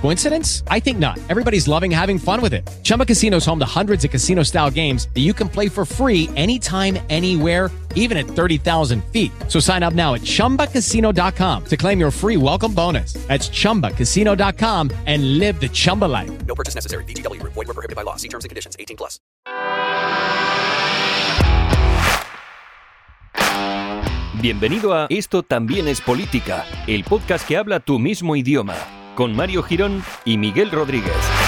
Coincidence? I think not. Everybody's loving having fun with it. Chumba Casino is home to hundreds of casino style games that you can play for free anytime, anywhere, even at 30,000 feet. So sign up now at chumbacasino.com to claim your free welcome bonus. That's chumbacasino.com and live the Chumba life. No purchase necessary. BGW. Void were prohibited by law. See terms and conditions. 18 plus. Bienvenido a Esto también es política, el podcast que habla tu mismo idioma, con Mario Girón y Miguel Rodríguez.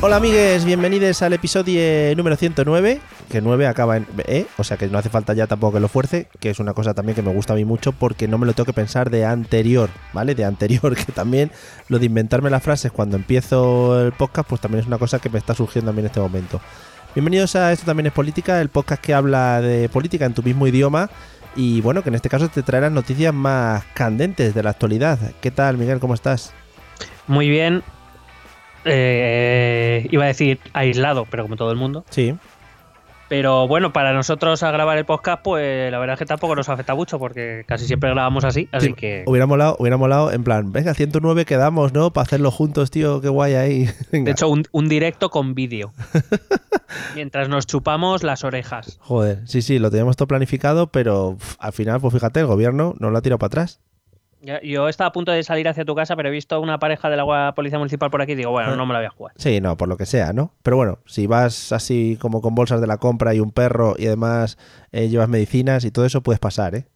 Hola amigues, bienvenidos al episodio número 109, que 9 acaba en E, o sea que no hace falta ya tampoco que lo fuerce, que es una cosa también que me gusta a mí mucho porque no me lo tengo que pensar de anterior, ¿vale? De anterior, que también lo de inventarme las frases cuando empiezo el podcast, pues también es una cosa que me está surgiendo a mí en este momento. Bienvenidos a Esto también es política, el podcast que habla de política en tu mismo idioma y bueno, que en este caso te trae noticias más candentes de la actualidad. ¿Qué tal, Miguel? ¿Cómo estás? Muy bien. Eh, iba a decir aislado, pero como todo el mundo. Sí. Pero bueno, para nosotros a grabar el podcast, pues la verdad es que tampoco nos afecta mucho porque casi siempre grabamos así, así Sí, que... Hubiera molado, hubiera molado en plan, venga, 109 quedamos, ¿no? Para hacerlo juntos, tío, qué guay ahí. Venga. De hecho, un, un directo con vídeo. Mientras nos chupamos las orejas. Joder, sí, sí, lo teníamos todo planificado, pero al final, pues fíjate, el gobierno nos lo ha tirado para atrás. Yo estaba a punto de salir hacia tu casa, pero he visto una pareja de la Policía Municipal por aquí y digo, bueno, no me la voy a jugar. Sí, no, por lo que sea, ¿no? Pero bueno, si vas así como con bolsas de la compra y un perro y además eh, llevas medicinas y todo eso, puedes pasar, ¿eh?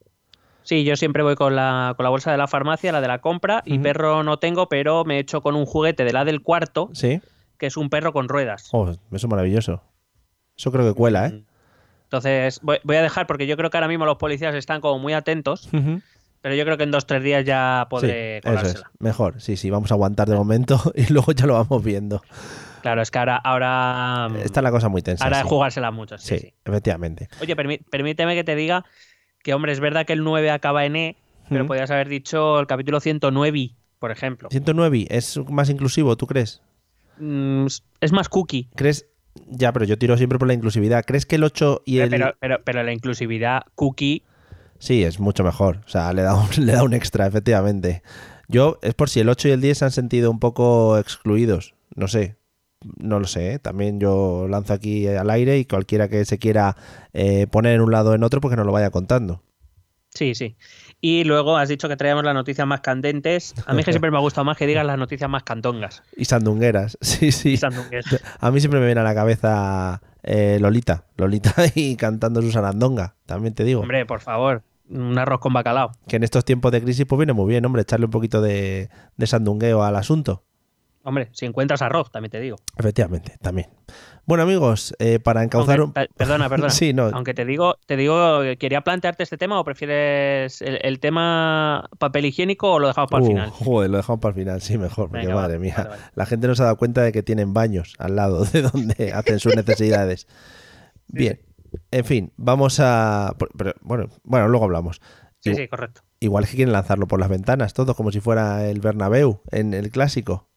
Sí, yo siempre voy con la, con la bolsa de la farmacia, la de la compra, y perro no tengo, pero me he hecho con un juguete de la del cuarto, Sí. que es un perro con ruedas. Oh, eso es maravilloso. Eso creo que cuela, ¿eh? Entonces, voy, voy a dejar, porque yo creo que ahora mismo los policías están como muy atentos. Pero yo creo que en dos tres días ya podré sí, eso es. colársela. Mejor, sí, sí, vamos a aguantar de momento y luego ya lo vamos viendo. Claro, es que ahora, ahora, Está la cosa muy tensa. ahora sí. jugársela mucho. Sí, Sí, sí. efectivamente. Oye, permí- permíteme que te diga que, hombre, es verdad que el 9 acaba en E, pero podrías haber dicho el capítulo 109, por ejemplo. 109 es más inclusivo, ¿tú crees? Mm, es más cookie. ¿Crees? Ya, pero yo tiro siempre por la inclusividad. ¿Crees que el 8 y el... Pero, pero, pero la inclusividad cookie Sí, es mucho mejor. O sea, le da un, le da un extra, efectivamente. Yo, es por si el 8 y el 10 se han sentido un poco excluidos. No sé. No lo sé. ¿eh? También yo lanzo aquí al aire y cualquiera que se quiera eh, poner en un lado o en otro, pues que nos lo vaya contando. Sí, sí. Y luego has dicho que traíamos las noticias más candentes. A mí que siempre me ha gustado más que digas las noticias más cantongas. Y sandungueras. Sí, sí. Y sandungues. A mí siempre me viene a la cabeza eh, Lolita. Lolita y cantando su sarandonga. También te digo. Hombre, por favor, un arroz con bacalao. Que en estos tiempos de crisis, pues viene muy bien, hombre, echarle un poquito de, de sandungueo al asunto. Hombre, si encuentras arroz, también te digo. Efectivamente, también. Bueno, amigos, eh, para encauzar Aunque- un. pe- Perdona, perdona. Sí, no. Aunque te digo, te digo, ¿quería plantearte este tema o prefieres el, el tema papel higiénico o lo dejamos para el Uh, final? Joder, lo dejamos para el final, sí, mejor, porque Venga, va, madre mía. vale, vale. La gente no se ha dado cuenta de que tienen baños al lado de donde hacen sus necesidades. Bien, en fin, vamos a. pero, bueno, bueno, luego hablamos. Sí, sí, correcto. Igual que quieren lanzarlo por las ventanas, todo como si fuera el Bernabéu en el clásico.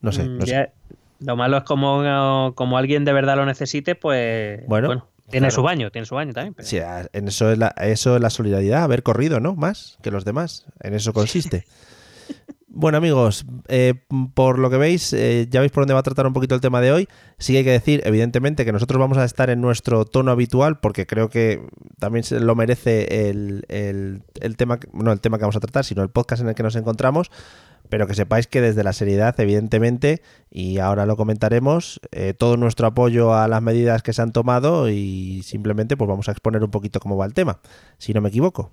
No sé, Mm, sé. Lo malo es como, como alguien de verdad lo necesite, pues. Bueno, tiene claro. su baño, tiene su baño también. pero- Sí, en eso es, la, eso es la solidaridad, haber corrido, ¿no? Más que los demás. En eso consiste. Bueno, amigos, eh, por lo que veis, eh, ya veis por dónde va a tratar un poquito el tema de hoy. Sí que hay que decir, evidentemente, que nosotros vamos a estar en nuestro tono habitual, porque creo que también lo merece el, el- el tema, no el tema que vamos a tratar, sino el podcast en el que nos encontramos. Pero que sepáis que desde la seriedad, evidentemente, y ahora lo comentaremos, eh, todo nuestro apoyo a las medidas que se han tomado y simplemente pues vamos a exponer un poquito cómo va el tema, si no me equivoco.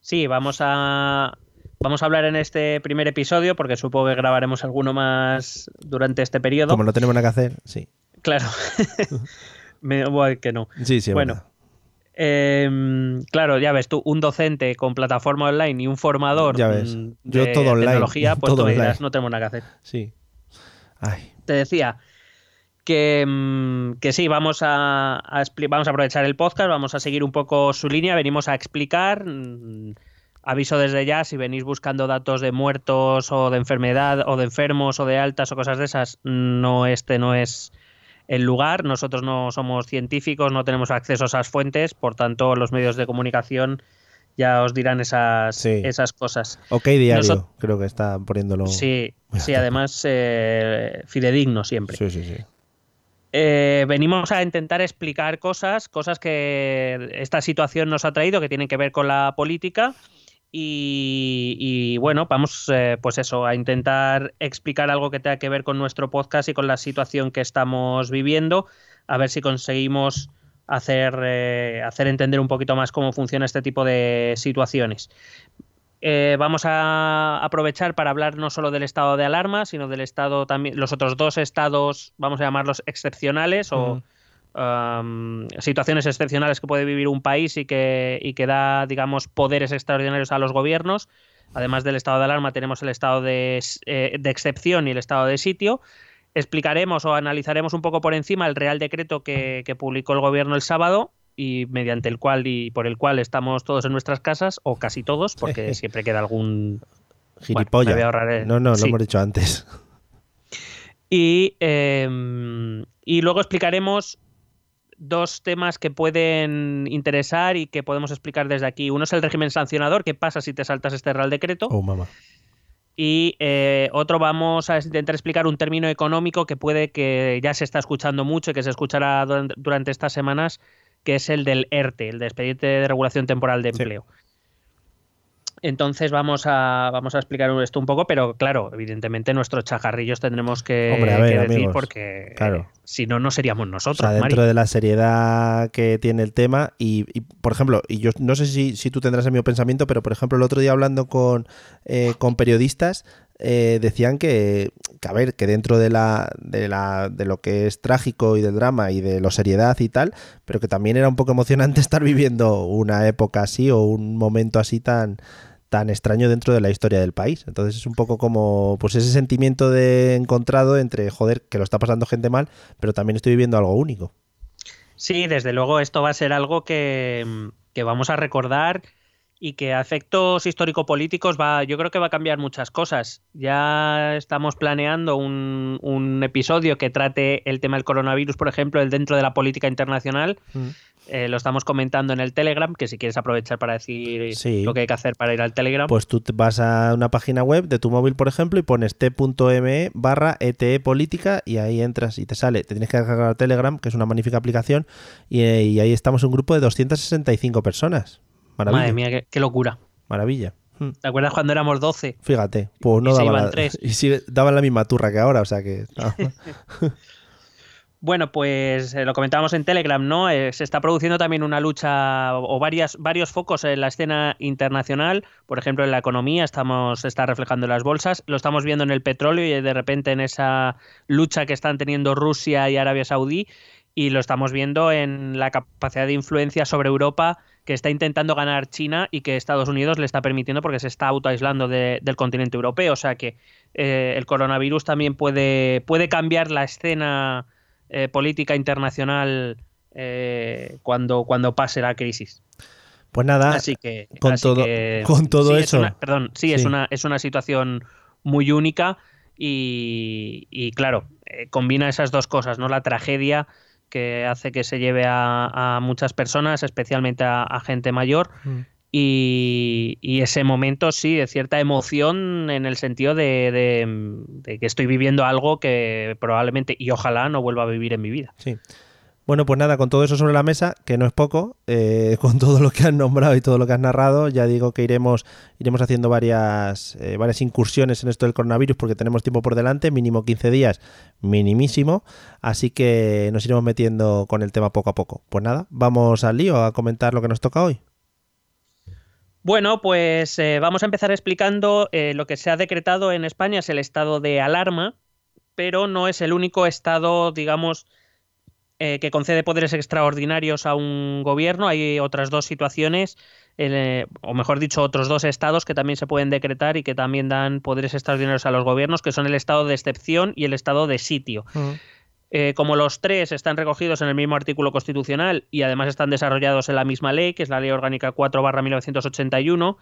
Sí, vamos a. Vamos a hablar en este primer episodio, porque supongo que grabaremos alguno más durante este periodo. Como no tenemos nada que hacer, sí. Claro. Me, bueno, que no. Sí, sí, Bueno. Eh, claro, ya ves tú, un docente con plataforma online y un formador Ya ves. mm, Yo de todo online, tecnología, pues todo tú dirás, no tenemos nada que hacer. Sí. Ay, Te decía que, mm, que sí, vamos a, vamos a aprovechar el podcast, vamos a seguir un poco su línea, venimos a explicar. Aviso desde ya, si venís buscando datos de muertos o de enfermedad o de enfermos o de altas o cosas de esas, no este no es el lugar. Nosotros no somos científicos, no tenemos acceso a esas fuentes, por tanto los medios de comunicación ya os dirán esas, Sí. esas cosas. Ok, diario, Nosot- creo que está poniéndolo. Sí, sí, además eh, fidedigno siempre. sí, sí. sí. Eh, venimos a intentar explicar cosas, cosas que esta situación nos ha traído, que tienen que ver con la política. Y, bueno, vamos, eh, pues eso, a intentar explicar algo que tenga que ver con nuestro podcast y con la situación que estamos viviendo, a ver si conseguimos hacer, eh, hacer entender un poquito más cómo funciona este tipo de situaciones. Eh, vamos a aprovechar para hablar no solo del estado de alarma, sino del estado también, los otros dos estados, vamos a llamarlos excepcionales o um, situaciones excepcionales que puede vivir un país y que, y que da, digamos, poderes extraordinarios a los gobiernos. Además del estado de alarma, tenemos el estado de, eh, de excepción y el estado de sitio. Explicaremos o analizaremos un poco por encima el Real Decreto que, que publicó el gobierno el sábado y mediante el cual y por el cual estamos todos en nuestras casas, o casi todos, porque siempre queda algún Gilipollas. me voy a ahorrar el- No, no, lo hemos dicho antes. Y, eh, y luego explicaremos dos temas que pueden interesar y que podemos explicar desde aquí. Uno es el régimen sancionador, qué pasa si te saltas este Real Decreto. Oh, mamá. Y eh, otro vamos a intentar explicar un término económico que puede que ya se está escuchando mucho y que se escuchará duran- durante estas semanas, que es el del ERTE, el de expediente de regulación temporal de Sí. Entonces vamos a, vamos a explicar esto un poco, pero claro, evidentemente nuestros chajarrillos tendremos que, Hombre, a ver, que decir amigos, porque claro. eh, si no, no seríamos O nosotros. sea, dentro Mari. de la seriedad que tiene el tema y, y, por ejemplo, y yo no sé si, si tú tendrás el mismo pensamiento, pero por ejemplo el otro día hablando con, eh, con periodistas eh, decían que, que, a ver, que dentro de, la, de, la, de lo que es trágico y del drama y de lo seriedad y tal, pero que también era un poco emocionante estar viviendo una época así o un momento así tan tan extraño dentro de la historia del país. Entonces es un poco como pues ese sentimiento de encontrado entre joder, que lo está pasando gente mal, pero también estoy viviendo algo único. Sí, desde luego esto va a ser algo que, que vamos a recordar y que a efectos histórico-políticos va, yo creo que va a cambiar muchas cosas. Ya estamos planeando un, un episodio que trate el tema del coronavirus, por ejemplo, el dentro de la política internacional. Mm. Eh, lo estamos comentando en el Telegram, que si quieres aprovechar para decir Sí. lo que hay que hacer para ir al Telegram. Pues tú vas a una página web de tu móvil, por ejemplo, y pones t.me barra ETE política y ahí entras y te sale. Te tienes que descargar Telegram, que es una magnífica aplicación, y, eh, y ahí estamos un grupo de 265 personas. Maravilla. Madre mía, qué, qué locura. Maravilla. Mm. ¿Te acuerdas cuando éramos 12? Fíjate, pues no Y se daba iban la, tres. y sigue- daban la misma turra que ahora, o sea que no. Bueno, pues eh, lo comentábamos en Telegram, ¿no? Eh, se está produciendo también una lucha o varias, varios focos en la escena internacional. Por ejemplo, en la economía estamos, está reflejando en las bolsas. Lo estamos viendo en el petróleo y de repente en esa lucha que están teniendo Rusia y Arabia Saudí. Y lo estamos viendo en la capacidad de influencia sobre Europa que está intentando ganar China y que Estados Unidos le está permitiendo porque se está autoaislando de- del continente europeo. O sea que eh, el coronavirus también puede, puede cambiar la escena eh, política internacional eh, cuando, cuando pase la crisis. Pues nada, así que, con así todo- que- con todo sí, es eso. una- perdón, sí, es una es una situación muy única y, y, claro eh, combina esas dos cosas, no la tragedia que hace que se lleve a, a muchas personas, especialmente a, a gente mayor. Mm. Y, ese momento, sí, de cierta emoción en el sentido de, de- de que estoy viviendo algo que probablemente y ojalá no vuelva a vivir en mi vida. Sí. Bueno, pues nada, con todo eso sobre la mesa, que no es poco, eh, con todo lo que has nombrado y todo lo que has narrado, ya digo que iremos, iremos haciendo varias, eh, varias incursiones en esto del coronavirus porque tenemos tiempo por delante, mínimo 15 días, minimísimo, así que nos iremos metiendo con el tema poco a poco. Pues nada, vamos al lío a comentar lo que nos toca hoy. Bueno, pues eh, vamos a empezar explicando eh, lo que se ha decretado en España es el estado de alarma, pero no es el único estado, digamos, eh, que concede poderes extraordinarios a un gobierno. Hay otras dos situaciones, o mejor dicho, otros dos estados que también se pueden decretar y que también dan poderes extraordinarios a los gobiernos, que son el estado de excepción y el estado de sitio. Eh, como los tres están recogidos en el mismo artículo constitucional y además están desarrollados en la misma ley, que es la Ley Orgánica 4 1981,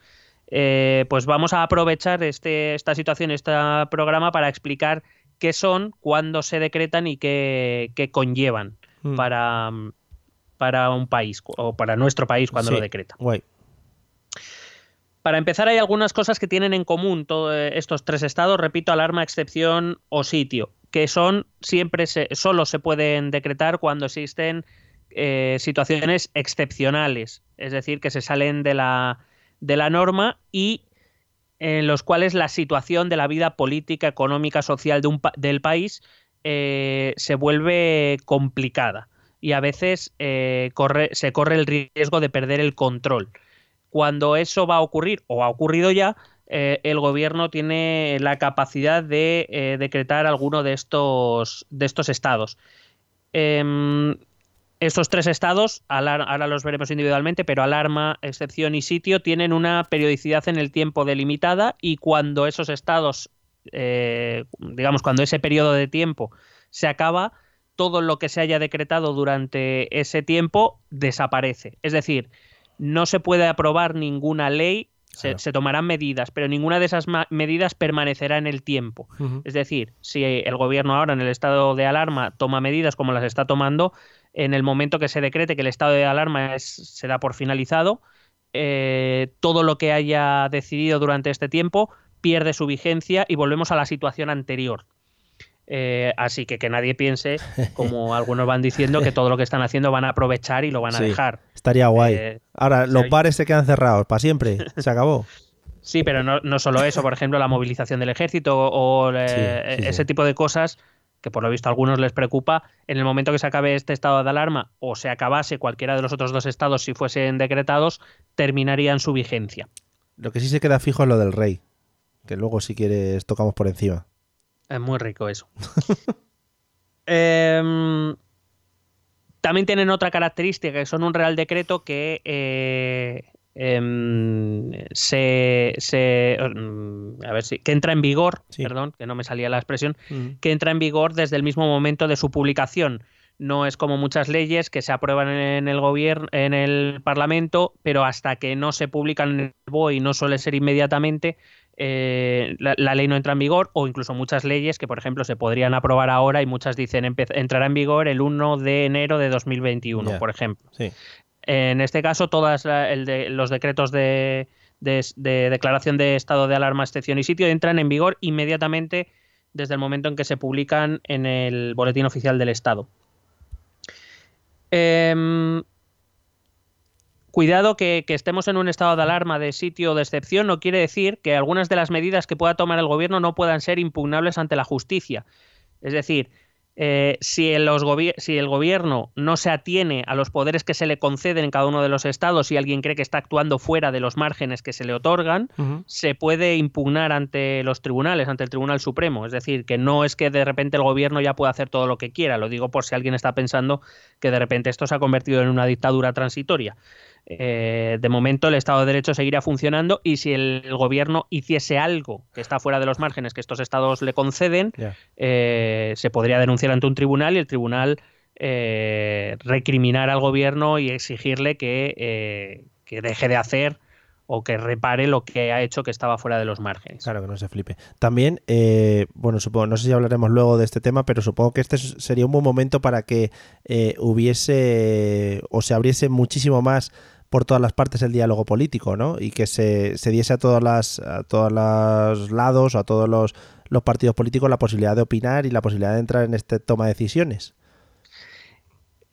eh, pues vamos a aprovechar este, esta situación, este programa, para explicar qué son, cuándo se decretan y qué, qué conllevan Mm. para, para un país o para nuestro país cuando Sí. lo decreta. Guay. Para empezar, hay algunas cosas que tienen en común todos estos tres estados, repito, alarma, excepción o sitio, que son siempre se, solo se pueden decretar cuando existen eh, situaciones excepcionales, es decir, que se salen de la, de la norma y en los cuales la situación de la vida política, económica, social del país eh, se vuelve complicada y a veces eh, se corre el riesgo de perder el control. Cuando eso va a ocurrir, o ha ocurrido ya, eh, el gobierno tiene la capacidad de eh, decretar alguno de estos, de estos estados. Em, estos tres estados, ahora los veremos individualmente, pero alarma, excepción y sitio, tienen una periodicidad en el tiempo delimitada y cuando esos estados, eh, digamos, cuando ese periodo de tiempo se acaba, todo lo que se haya decretado durante ese tiempo desaparece. Es decir, no se puede aprobar ninguna ley, se, Claro. se tomarán medidas, pero ninguna de esas medidas permanecerá en el tiempo. Es decir, si el gobierno ahora en el estado de alarma toma medidas como las está tomando, en el momento que se decrete que el estado de alarma es- se da por finalizado, eh, todo lo que haya decidido durante este tiempo pierde su vigencia y volvemos a la situación anterior. Eh, así que que nadie piense, como algunos van diciendo, que todo lo que están haciendo van a aprovechar y lo van a Sí. dejar. Estaría guay. Eh, Ahora, los bares se quedan cerrados para siempre. Se acabó. Sí, pero no, no solo eso, por ejemplo, la movilización del ejército o eh, Sí, sí, ese tipo de cosas que por lo visto a algunos les preocupa, en el momento que se acabe este estado de alarma o se acabase cualquiera de los otros dos estados si fuesen decretados, terminarían su vigencia. Lo que sí se queda fijo es lo del rey. Que luego, si quieres, tocamos por encima. Es muy rico eso. Em, también tienen otra característica, que son un real decreto que eh, em, se, se- mm, a ver si que entra en vigor, Sí. perdón, que no me salía la expresión, que entra en vigor desde el mismo momento de su publicación. No es como muchas leyes que se aprueban en el gobierno, en el Parlamento, pero hasta que no se publican en el BOE y no suele ser inmediatamente, eh, la, la ley no entra en vigor, o incluso muchas leyes que, por ejemplo, se podrían aprobar ahora y muchas dicen entrará en vigor el 1 de enero de 2021, Ya. por ejemplo. Sí. En este caso, todos los decretos de, de- de declaración de estado de alarma, excepción y sitio entran en vigor inmediatamente desde el momento en que se publican en el Boletín Oficial del Estado. Em, cuidado que, que estemos en un estado de alarma, de sitio o de excepción, no quiere decir que algunas de las medidas que pueda tomar el gobierno no puedan ser impugnables ante la justicia. Es decir, eh, si, el, los gobi- si el gobierno no se atiene a los poderes que se le conceden en cada uno de los estados y alguien cree que está actuando fuera de los márgenes que se le otorgan, se puede impugnar ante los tribunales, ante el Tribunal Supremo. Es decir, que no es que de repente el gobierno ya pueda hacer todo lo que quiera. Lo digo por si alguien está pensando que de repente esto se ha convertido en una dictadura transitoria. Eh, de momento el Estado de Derecho seguirá funcionando y si el gobierno hiciese algo que está fuera de los márgenes que estos estados le conceden, eh, se podría denunciar ante un tribunal y el tribunal eh, recriminar al gobierno y exigirle que, eh, que deje de hacer o que repare lo que ha hecho que estaba fuera de los márgenes. Claro, que no se flipe. También, eh, bueno, supongo, no sé si hablaremos luego de este tema, pero supongo que este sería un buen momento para que eh, hubiese o se abriese muchísimo más por todas las partes el diálogo político, ¿no? Y que se, se diese a todas las a todos los lados o a todos los, los partidos políticos la posibilidad de opinar y la posibilidad de entrar en este toma de decisiones.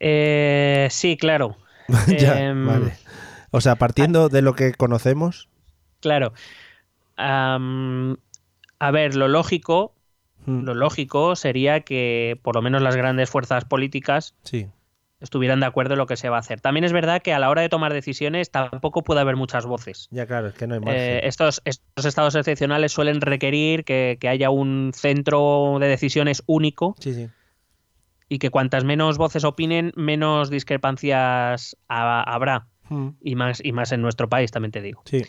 Eh, sí, claro. ya, Em, vale. O sea, partiendo de lo que conocemos. Claro. A ver, lo lógico, mm, lo lógico sería que por lo menos las grandes fuerzas políticas Sí, estuvieran de acuerdo en lo que se va a hacer. También es verdad que a la hora de tomar decisiones tampoco puede haber muchas voces. ya claro, es que no hay. Eh, estos, estos estados excepcionales suelen requerir que, que haya un centro de decisiones único sí, sí. y que cuantas menos voces opinen, menos discrepancias ha- habrá. Mm, Y más, y más en nuestro país, también te digo. Sí,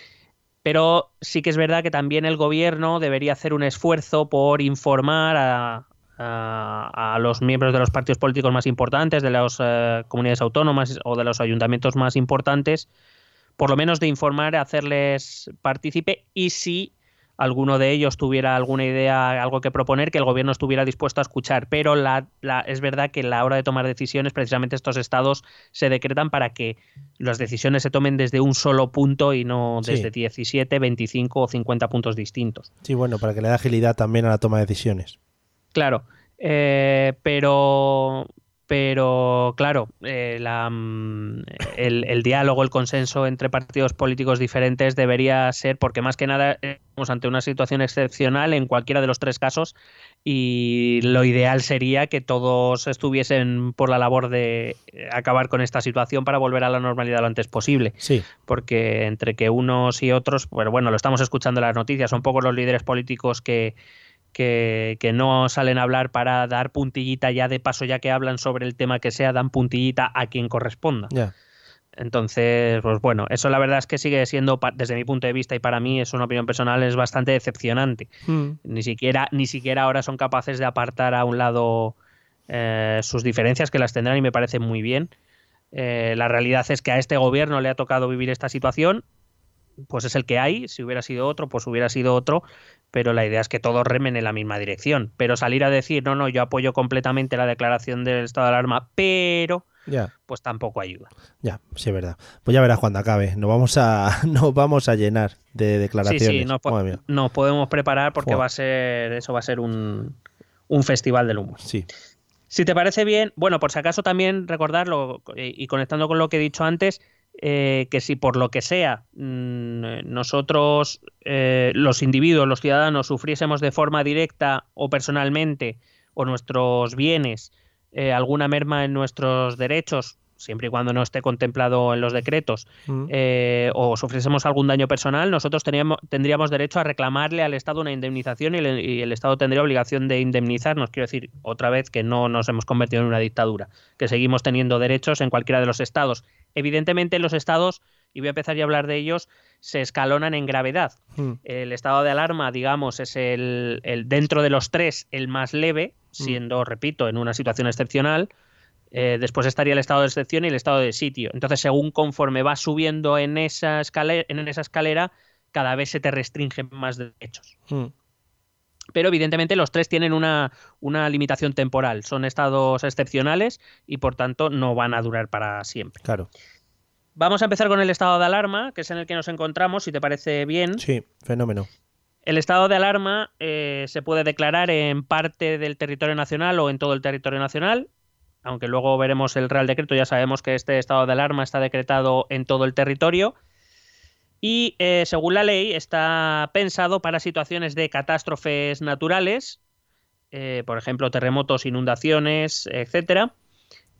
Pero sí que es verdad que también el gobierno debería hacer un esfuerzo por informar a, a, los miembros de los partidos políticos más importantes, de las eh, comunidades autónomas o de los ayuntamientos más importantes, por lo menos de informar, hacerles partícipe y si alguno de ellos tuviera alguna idea, algo que proponer, que el gobierno estuviera dispuesto a escuchar. Pero la, la- es verdad que a la hora de tomar decisiones, precisamente estos estados se decretan para que las decisiones se tomen desde un solo punto y no Sí. desde 17, 25 o 50 puntos distintos. Sí, bueno, para que le dé agilidad también a la toma de decisiones. Claro, eh, pero, pero claro, eh, la, mm, el, el diálogo, el consenso entre partidos políticos diferentes debería ser, porque más que nada estamos ante una situación excepcional en cualquiera de los tres casos y lo ideal sería que todos estuviesen por la labor de acabar con esta situación para volver a la normalidad lo antes posible. Sí, porque entre que unos y otros, pero bueno, lo estamos escuchando en las noticias, son pocos los líderes políticos que, que, que no salen a hablar para dar puntillita ya de paso, ya que hablan sobre el tema que sea, dan puntillita a quien corresponda. Entonces, pues bueno, eso la verdad es que sigue siendo, desde mi punto de vista y para mí es una opinión personal, es bastante decepcionante. Ni siquiera, ni siquiera ahora son capaces de apartar a un lado eh, sus diferencias, que las tendrán y me parece muy bien. Eh, la realidad es que a este gobierno le ha tocado vivir esta situación, pues es el que hay. Si hubiera sido otro, pues hubiera sido otro. Pero la idea es que todos remen en la misma dirección. Pero salir a decir, no, no, yo apoyo completamente la declaración del estado de alarma, pero Ya, pues tampoco ayuda. ya, sí es verdad. Pues ya verás cuando acabe. Nos vamos a, nos vamos a llenar de Sí, declaraciones. sí, nos, po- Madre mía. nos podemos preparar porque va a ser, eso va a ser un, un festival del humor. Sí, Si te parece bien, bueno, por si acaso también recordarlo eh, y conectando con lo que he dicho antes, eh, que si por lo que sea mm, nosotros, eh, los individuos, los ciudadanos, sufriésemos de forma directa o personalmente o nuestros bienes eh, alguna merma en nuestros derechos, siempre y cuando no esté contemplado en los decretos, Mm. eh, o sufriésemos algún daño personal, nosotros teníamos, tendríamos derecho a reclamarle al Estado una indemnización y el, y el Estado tendría obligación de indemnizarnos. Quiero decir, otra vez que no nos hemos convertido en una dictadura, que seguimos teniendo derechos en cualquiera de los estados. Evidentemente, los estados, y voy a empezar ya a hablar de ellos, se escalonan en gravedad. Mm. El estado de alarma, digamos, es el, el dentro de los tres el más leve, siendo, repito, en una situación excepcional. Eh, después estaría el estado de excepción y el estado de sitio. Entonces, según conforme vas subiendo en esa escalera, en esa escalera cada vez se te restringen más derechos. Mm. Pero evidentemente los tres tienen una, una limitación temporal. Son estados excepcionales y por tanto no van a durar para siempre. Claro. Vamos a empezar con el estado de alarma, que es en el que nos encontramos, si te parece bien. Sí, fenómeno. El estado de alarma eh, se puede declarar en parte del territorio nacional o en todo el territorio nacional, aunque luego veremos el Real Decreto, ya sabemos que este estado de alarma está decretado en todo el territorio. Y eh, según la ley está pensado para situaciones de catástrofes naturales, eh, por ejemplo terremotos, inundaciones, etcétera,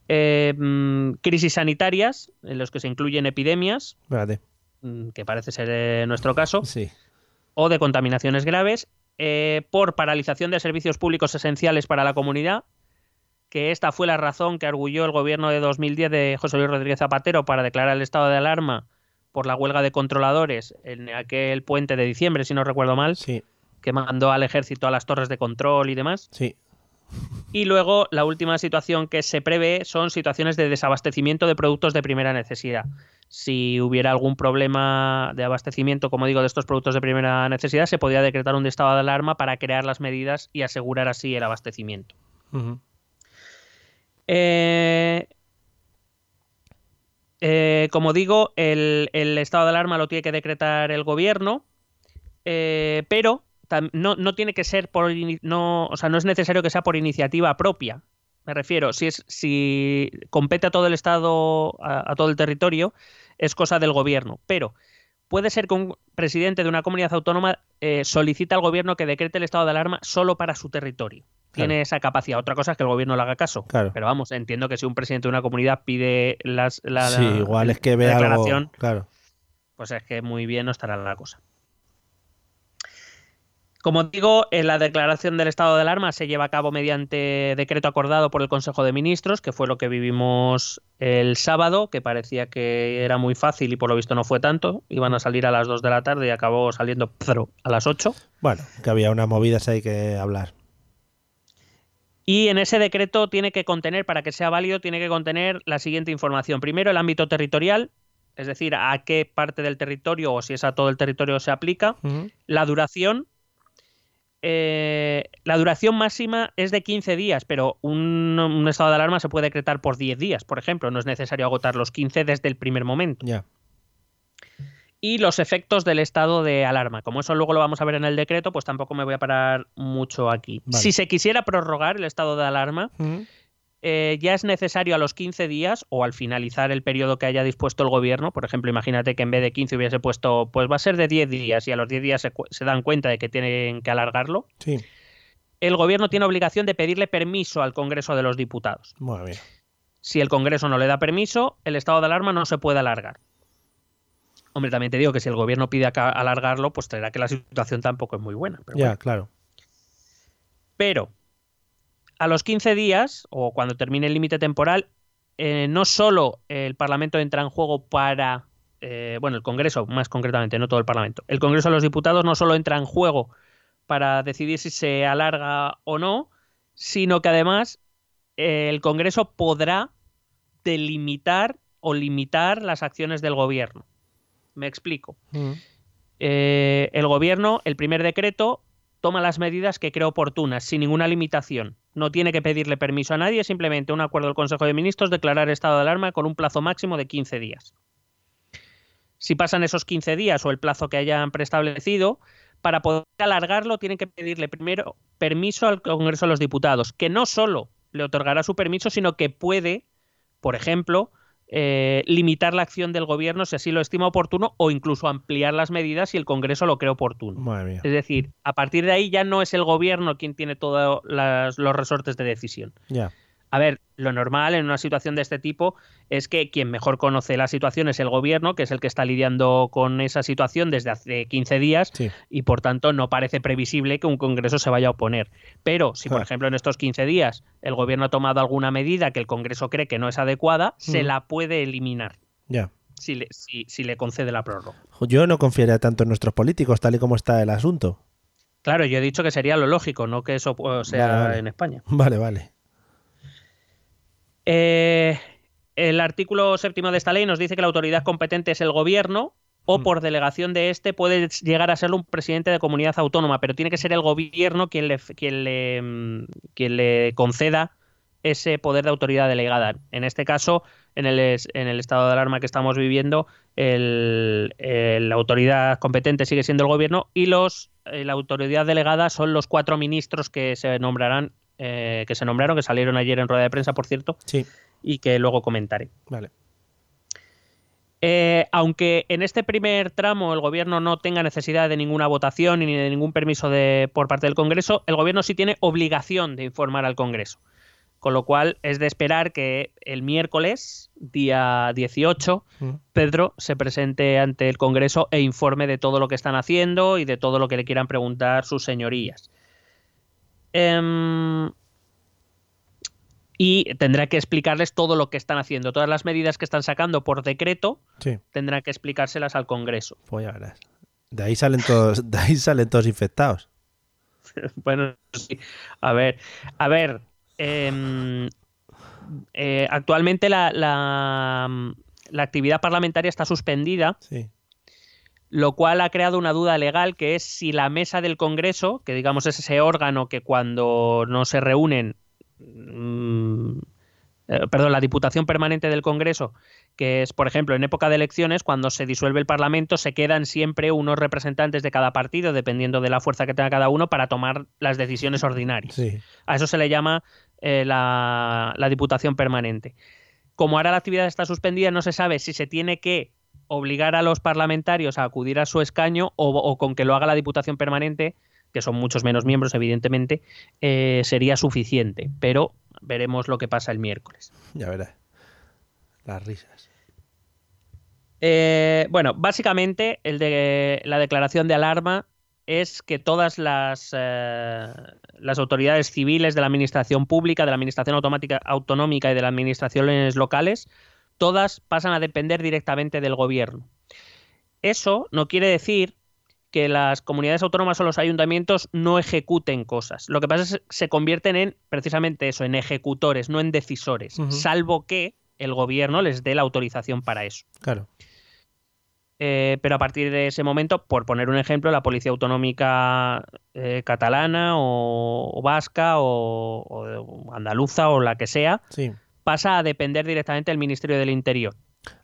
eh, mm, crisis sanitarias en los que se incluyen epidemias, mm, que parece ser eh, nuestro caso, Sí. o de contaminaciones graves por paralización de servicios públicos esenciales para la comunidad, que esta fue la razón que arguyó el gobierno de 2010 de José Luis Rodríguez Zapatero para declarar el estado de alarma por la huelga de controladores en aquel puente de diciembre, si no recuerdo mal, Sí, que mandó al ejército a las torres de control y demás. sí. Y luego la última situación que se prevé son situaciones de desabastecimiento de productos de primera necesidad. Si hubiera algún problema de abastecimiento, como digo, de estos productos de primera necesidad, se podría decretar un estado de alarma para crear las medidas y asegurar así el abastecimiento. Eh, eh, como digo, el, estado de alarma lo tiene que decretar el gobierno, eh, pero no, tiene que ser por no, o sea, no es necesario que sea por iniciativa propia. Me refiero, si es si compete a todo el estado, a, a todo el territorio, es cosa del gobierno. Pero puede ser que un presidente de una comunidad autónoma eh, solicita al gobierno que decrete el estado de alarma solo para su territorio. Tiene Claro. esa capacidad. Otra cosa es que el gobierno le haga caso. Claro. Pero vamos, entiendo que si un presidente de una comunidad pide las, la, sí, la- igual es que la ve algo. declaración, Claro. pues es que muy bien no estará la cosa. Como digo, en la declaración del estado de alarma se lleva a cabo mediante decreto acordado por el Consejo de Ministros, que fue lo que vivimos el sábado, que parecía que era muy fácil y por lo visto no fue tanto. Iban a salir a las 2 de la tarde y acabó saliendo a las 8. Bueno, que había unas movidas ahí que hablar. Y en ese decreto tiene que contener, para que sea válido, tiene que contener la siguiente información. Primero, el ámbito territorial, es decir, a qué parte del territorio o si es a todo el territorio se aplica. La duración. eh, la duración máxima es de 15 días, pero un, un estado de alarma se puede decretar por 10 días, por ejemplo. No es necesario agotar los 15 desde el primer momento. Ya. Y los efectos del estado de alarma. Como eso luego lo vamos a ver en el decreto, pues tampoco me voy a parar mucho aquí. Vale. Si se quisiera prorrogar el estado de alarma, eh, ya es necesario a los 15 días o al finalizar el periodo que haya dispuesto el gobierno, por ejemplo, imagínate que en vez de 15 hubiese puesto, pues va a ser de 10 días y a los 10 días se, se dan cuenta de que tienen que alargarlo, Sí. el gobierno tiene obligación de pedirle permiso al Congreso de los Diputados. Muy bien. Si el Congreso no le da permiso, el estado de alarma no se puede alargar. Hombre, también te digo que si el gobierno pide alargarlo, pues traerá que la situación tampoco es muy buena. pero Ya, bueno. claro. Pero a los 15 días, o cuando termine el límite temporal, eh, no solo el Parlamento entra en juego para. eh, bueno, el Congreso, más concretamente, no todo el Parlamento. El Congreso de los Diputados no solo entra en juego para decidir si se alarga o no, sino que además eh, el Congreso podrá delimitar o limitar las acciones del gobierno. Me explico. Ujú. Eh, el gobierno, el primer decreto, toma las medidas que cree oportunas, sin ninguna limitación. No tiene que pedirle permiso a nadie, simplemente un acuerdo del Consejo de Ministros declarar estado de alarma con un plazo máximo de 15 días. Si pasan esos 15 días o el plazo que hayan preestablecido, para poder alargarlo tienen que pedirle primero permiso al Congreso de los Diputados, que no solo le otorgará su permiso, sino que puede, por ejemplo, eh, limitar la acción del gobierno si así lo estima oportuno o incluso ampliar las medidas si el Congreso lo cree oportuno. Madre mía. Es decir, a partir de ahí ya no es el gobierno quien tiene todos los resortes de decisión. Ya. A ver, lo normal en una situación de este tipo es que quien mejor conoce la situación es el gobierno, que es el que está lidiando con esa situación desde hace 15 días Sí. y por tanto no parece previsible que un Congreso se vaya a oponer. Pero si, por Claro. ejemplo, en estos 15 días el gobierno ha tomado alguna medida que el Congreso cree que no es adecuada, se la puede eliminar Ya. si le, si- si le concede la prórroga. Yo no confiaría tanto en nuestros políticos, tal y como está el asunto. Claro, yo he dicho que sería lo lógico, no que eso sea Vale, vale. en España. Vale, vale. Eh, el artículo séptimo de esta ley nos dice que la autoridad competente es el gobierno o Mm. por delegación de este puede llegar a serlo un presidente de comunidad autónoma, pero tiene que ser el gobierno quien le, quien le, mm, quien le conceda ese poder de autoridad delegada. En este caso, en el, en el estado de alarma que estamos viviendo, el- el- la autoridad competente sigue siendo el gobierno y los, eh, la autoridad delegada son los cuatro ministros que se nombrarán, eh, que se nombraron, que salieron ayer en rueda de prensa, por cierto, Sí. y que luego comentaré. Vale. Eh, aunque en este primer tramo el gobierno no tenga necesidad de ninguna votación ni de ningún permiso de, por parte del Congreso, el gobierno sí tiene obligación de informar al Congreso. Con lo cual es de esperar que el miércoles, día 18, Mm. Pedro se presente ante el Congreso e informe de todo lo que están haciendo y de todo lo que le quieran preguntar sus señorías. Em, y tendrá que explicarles todo lo que están haciendo, todas las medidas que están sacando por decreto, Sí. tendrá que explicárselas al Congreso. Pues ya verás. De ahí salen todos, de ahí salen todos infectados. Bueno, sí. A ver, a ver. em, eh, actualmente la, la, la actividad parlamentaria está suspendida, Sí. Lo cual ha creado una duda legal que es si la mesa del Congreso, que digamos es ese órgano que cuando no se reúnen, mm, eh, perdón, la Diputación Permanente del Congreso, que es, por ejemplo, en época de elecciones, cuando se disuelve el Parlamento, se quedan siempre unos representantes de cada partido, dependiendo de la fuerza que tenga cada uno, para tomar las decisiones ordinarias. Sí. A eso se le llama eh, la, la Diputación Permanente. Como ahora la actividad está suspendida, no se sabe si se tiene que obligar a los parlamentarios a acudir a su escaño o, o con que lo haga la Diputación Permanente, que son muchos menos miembros, evidentemente, eh, sería suficiente. Pero veremos lo que pasa el miércoles. Ya verás. Las risas. Eh, bueno, básicamente el de la declaración de alarma es que todas las, eh, las autoridades civiles de la administración pública, de la administración automática, autonómica y de las administraciones locales, todas pasan a depender directamente del gobierno. Eso no quiere decir que las comunidades autónomas o los ayuntamientos no ejecuten cosas. Lo que pasa es que se convierten en precisamente eso, en ejecutores, no en decisores, salvo que el gobierno les dé la autorización para eso. Claro. Eh, pero a partir de ese momento, por poner un ejemplo, la policía autonómica eh, catalana o, o vasca o, o andaluza o la que sea, Sí. Pasa a depender directamente del Ministerio del Interior.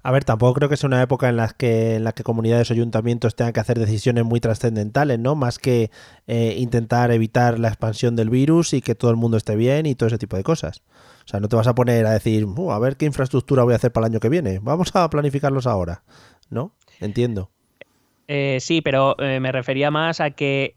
A ver, tampoco creo que sea una época en la que, en la que comunidades o ayuntamientos tengan que hacer decisiones muy trascendentales, ¿no? Más que eh, intentar evitar la expansión del virus y que todo el mundo esté bien y todo ese tipo de cosas. O sea, no te vas a poner a decir, "Uh, a ver qué infraestructura voy a hacer para el año que viene. Vamos a planificarlos ahora, ¿no? Entiendo. Eh, sí, pero eh, me refería más a que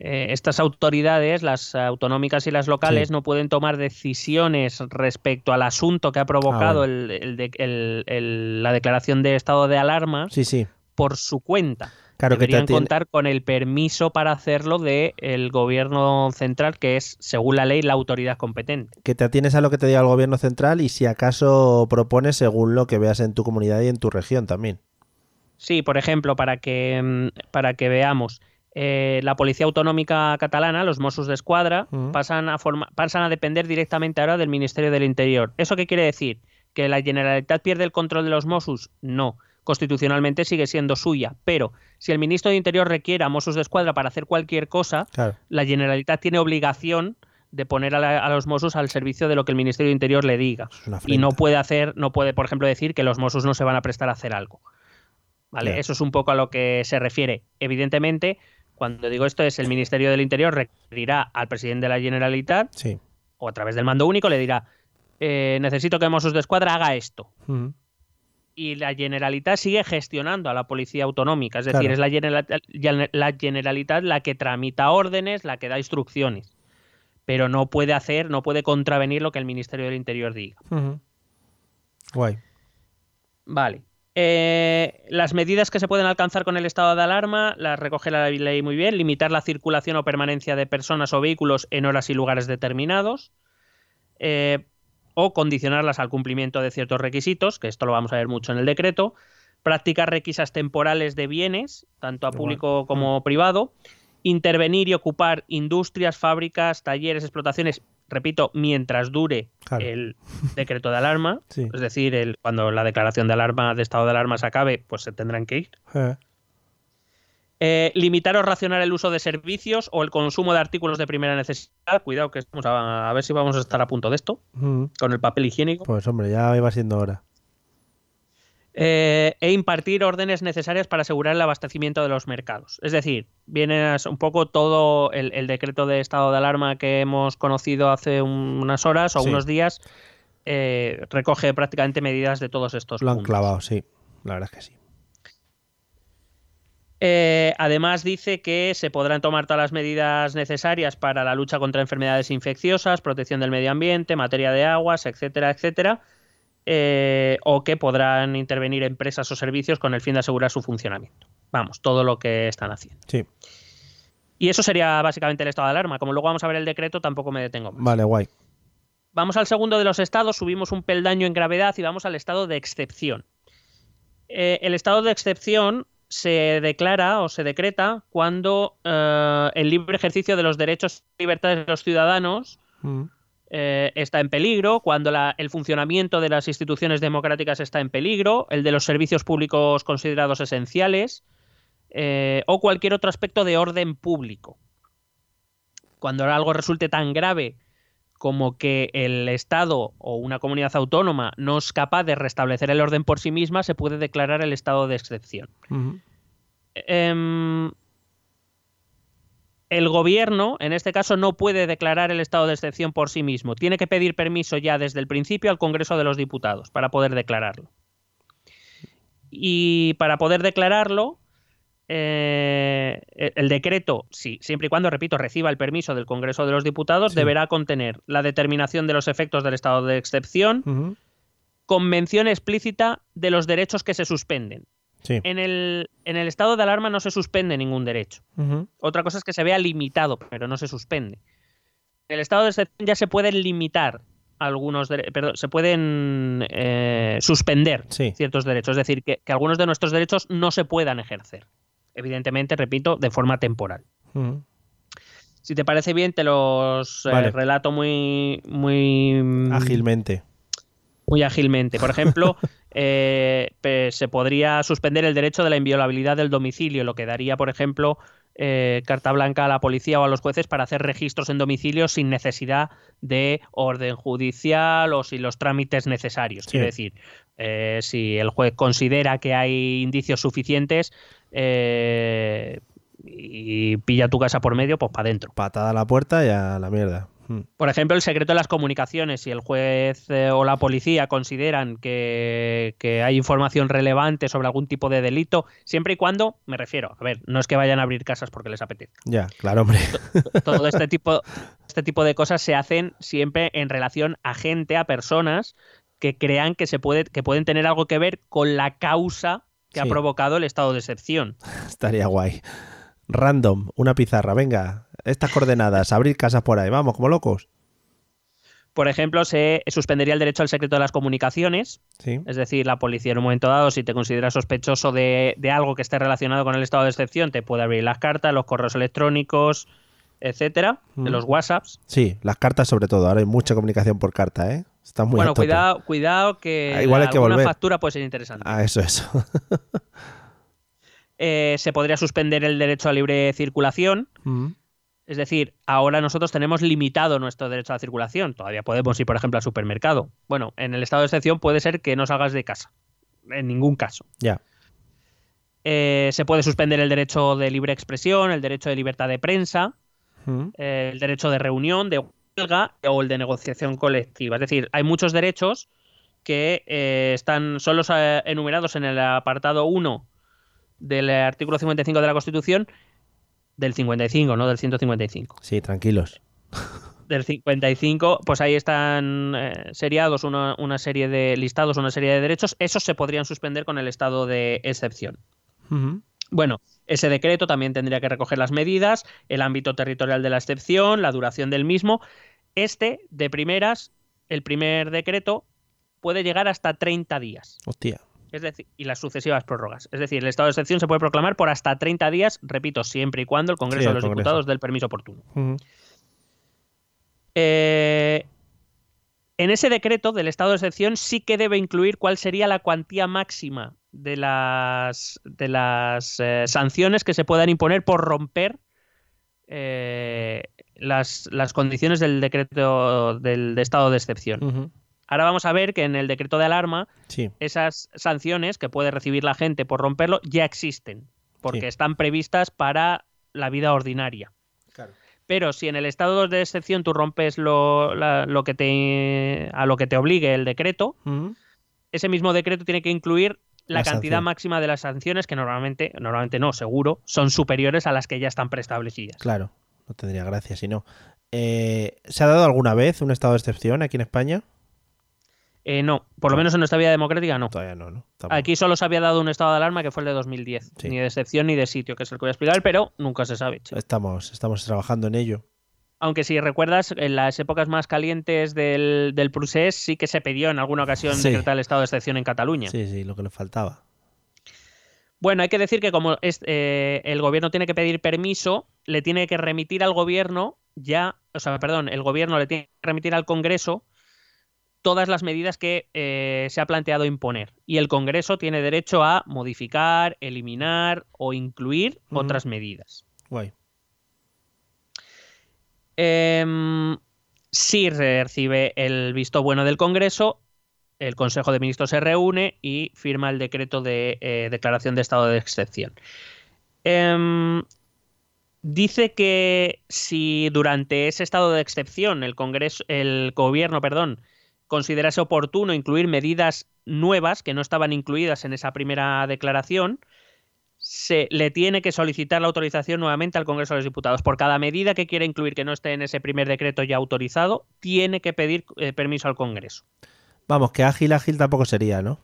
eh, estas autoridades, las autonómicas y las locales, Sí. no pueden tomar decisiones respecto al asunto que ha provocado Ah, bueno. el- el de- el- el- la declaración de estado de alarma Sí, sí. por su cuenta. Claro que Deberían tiene- contar con el permiso para hacerlo del gobierno central, que es, según la ley, la autoridad competente. que te atienes a lo que te diga el gobierno central y si acaso propones según lo que veas en tu comunidad y en tu región también. Sí, por ejemplo, para que, mm, para que veamos, eh, la Policía Autonómica Catalana, los Mossos de Escuadra, Ujú. pasan, a pasan a depender directamente ahora del Ministerio del Interior. ¿Eso qué quiere decir? ¿Que la Generalitat pierde el control de los Mossos? No. Constitucionalmente sigue siendo suya, pero si el ministro de Interior requiere a Mossos de Escuadra para hacer cualquier cosa, Claro. la Generalitat tiene obligación de poner a, la- a los Mossos al servicio de lo que el Ministerio de Interior le diga. Y no puede hacer, no puede, por ejemplo, decir que los Mossos no se van a prestar a hacer algo. ¿Vale? Claro. Eso es un poco a lo que se refiere. Evidentemente, cuando digo esto es el Ministerio del Interior requerirá al presidente de la Generalitat Sí. o a través del mando único le dirá eh, necesito que Mossos de Escuadra haga esto. Ujú. Y la Generalitat sigue gestionando a la policía autonómica. Es decir, Claro. es la Generalitat, la Generalitat la que tramita órdenes, la que da instrucciones. Pero no puede hacer, no puede contravenir lo que el Ministerio del Interior diga. Ujú. Guay. Vale. Eh, las medidas que se pueden alcanzar con el estado de alarma las recoge la ley muy bien. Limitar la circulación o permanencia de personas o vehículos en horas y lugares determinados. Eh, o condicionarlas al cumplimiento de ciertos requisitos, que esto lo vamos a ver mucho en el decreto. Practicar requisas temporales de bienes, tanto a público como privado. Intervenir y ocupar industrias, fábricas, talleres, explotaciones, repito, mientras dure Claro. el decreto de alarma. Sí. Es decir, el- cuando la declaración de alarma, de estado de alarma se acabe, pues se tendrán que ir. Eh. Eh, limitar o racionar el uso de servicios o el consumo de artículos de primera necesidad. Cuidado que estamos a, a ver si vamos a estar a punto de esto, Ujú. con el papel higiénico. Pues hombre, ya iba siendo hora. Eh, e impartir órdenes necesarias para asegurar el abastecimiento de los mercados. Es decir, viene un poco todo el, el decreto de estado de alarma que hemos conocido hace un- unas horas o Sí. unos días. eh, recoge prácticamente medidas de todos estos Lo han puntos. clavado, sí. La verdad es que sí. Eh, además dice que se podrán tomar todas las medidas necesarias para la lucha contra enfermedades infecciosas, protección del medio ambiente, materia de aguas, etcétera, etcétera, eh, o que podrán intervenir empresas o servicios con el fin de asegurar su funcionamiento. Vamos, todo lo que están haciendo. Sí. Y eso sería básicamente el estado de alarma. Como luego vamos a ver el decreto, tampoco me detengo más. Vale, guay. Vamos al segundo de los estados, subimos un peldaño en gravedad y vamos al estado de excepción. Eh, el estado de excepción se declara o se decreta cuando eh, el libre ejercicio de los derechos y libertades de los ciudadanos Ujú. Eh, está en peligro, cuando la- el funcionamiento de las instituciones democráticas está en peligro, el de los servicios públicos considerados esenciales eh, o cualquier otro aspecto de orden público. Cuando algo resulte tan grave como que el Estado o una comunidad autónoma no es capaz de restablecer el orden por sí misma, se puede declarar el estado de excepción. El gobierno, en este caso, no puede declarar el estado de excepción por sí mismo. Tiene que pedir permiso ya desde el principio al Congreso de los Diputados para poder declararlo. Y para poder declararlo, eh, el el decreto, sí, siempre y cuando, repito, reciba el permiso del Congreso de los Diputados, Sí. deberá contener la determinación de los efectos del estado de excepción, Ujú. con mención explícita de los derechos que se suspenden. Sí. En el, en el estado de alarma no se suspende ningún derecho. Otra cosa es que se vea limitado, pero no se suspende. En el estado de excepción ya se pueden limitar algunos perdón, se pueden eh, suspender Sí. ciertos derechos, es decir, que, que algunos de nuestros derechos no se puedan ejercer. evidentemente, repito, de forma temporal. Si te parece bien, te los eh, relato muy, muy mm, Ágilmente. Muy ágilmente. Por ejemplo, eh, se podría suspender el derecho de la inviolabilidad del domicilio, lo que daría, por ejemplo, eh, carta blanca a la policía o a los jueces para hacer registros en domicilio sin necesidad de orden judicial o sin los trámites necesarios. Sí. Quiero decir, eh, si el juez considera que hay indicios suficientes eh, y pilla tu casa por medio, pues para adentro. Patada a la puerta y a la mierda. Mm. Por ejemplo, el secreto de las comunicaciones. Si el juez eh, o la policía consideran que, que hay información relevante sobre algún tipo de delito, siempre y cuando, me refiero, a ver, no es que vayan a abrir casas porque les apetezca. Ya, claro, hombre. Todo este tipo, este tipo de cosas se hacen siempre en relación a gente, a personas que crean que, se puede, que pueden tener algo que ver con la causa que ha provocado el estado de excepción. Estaría guay. Random, una pizarra, venga. Estas coordenadas, abrir casas por ahí, vamos, como locos. Por ejemplo, se suspendería el derecho al secreto de las comunicaciones, Sí. Es decir, la policía en un momento dado, si te considera sospechoso de, de algo que esté relacionado con el estado de excepción, te puede abrir las cartas, los correos electrónicos, etcétera, Mm. los WhatsApps. Sí, las cartas sobre todo. Ahora hay mucha comunicación por carta, ¿eh? Está muy bueno, cuidado, cuidado que Ah, igual hay que alguna volver. factura puede ser interesante. Ah, eso, eso. Eh, se podría suspender el derecho a libre circulación. Mm. Es decir, ahora nosotros tenemos limitado nuestro derecho a la circulación. Todavía podemos ir, por ejemplo, al supermercado. Bueno, en el estado de excepción puede ser que no salgas de casa. En ningún caso. Ya. Eh, se puede suspender el derecho de libre expresión, el derecho de libertad de prensa, Mm. eh, el derecho de reunión, de huelga o el de negociación colectiva. Es decir, hay muchos derechos que eh, están son los eh, enumerados en el apartado 1 del artículo 55 de la Constitución, del 55, no del 155. Sí, tranquilos. Del 55, pues ahí están eh, seriados una, una serie de listados, una serie de derechos. Esos se podrían suspender con el estado de excepción. Bueno, ese decreto también tendría que recoger las medidas, el ámbito territorial de la excepción, la duración del mismo. Este, de primeras, el primer decreto puede llegar hasta 30 días. Hostia. Es decir, y las sucesivas prórrogas. Es decir, el estado de excepción se puede proclamar por hasta 30 días, repito, siempre y cuando el Congreso Sí, el de los Congreso. Diputados dé el permiso oportuno. Eh, en ese decreto del estado de excepción sí que debe incluir cuál sería la cuantía máxima de las, de las eh, sanciones que se puedan imponer por romper eh, las, las condiciones del decreto del de estado de excepción. Ahora vamos a ver que en el decreto de alarma Sí. esas sanciones que puede recibir la gente por romperlo ya existen, porque Sí. están previstas para la vida ordinaria. Claro. Pero si en el estado de excepción tú rompes lo, la- lo que te, a lo que te obligue el decreto, ese mismo decreto tiene que incluir la, La cantidad sanción. máxima de las sanciones que normalmente, normalmente no, seguro, son superiores a las que ya están preestablecidas. Claro. No tendría gracia si no. Eh, ¿Se ha dado alguna vez un estado de excepción aquí en España? Eh, no, por lo menos en nuestra vida democrática no. Todavía no, ¿no? Tampoco. Aquí solo se había dado un estado de alarma que fue el de 2010, Sí. ni de excepción ni de sitio, que es el que voy a explicar, pero nunca se sabe. chico. Estamos, estamos trabajando en ello. Aunque si recuerdas, en las épocas más calientes del, del procés sí que se pidió en alguna ocasión Sí. decretar el estado de excepción en Cataluña. Sí, sí, lo que le faltaba. Bueno, hay que decir que como es- eh, el gobierno tiene que pedir permiso, le tiene que remitir al gobierno ya, o sea, perdón, el gobierno le tiene que remitir al Congreso todas las medidas que eh, se ha planteado imponer. Y el Congreso tiene derecho a modificar, eliminar o incluir otras medidas. Guay. Em, si recibe el visto bueno del Congreso, el Consejo de Ministros se reúne y firma el decreto de eh, declaración de estado de excepción. Em, dice que si durante ese estado de excepción el Congreso, el gobierno, perdón, considerase oportuno incluir medidas nuevas que no estaban incluidas en esa primera declaración, se le tiene que solicitar la autorización nuevamente al Congreso de los Diputados. Por cada medida que quiera incluir que no esté en ese primer decreto ya autorizado, tiene que pedir eh, permiso al Congreso. Vamos, que ágil, ágil tampoco sería, ¿no?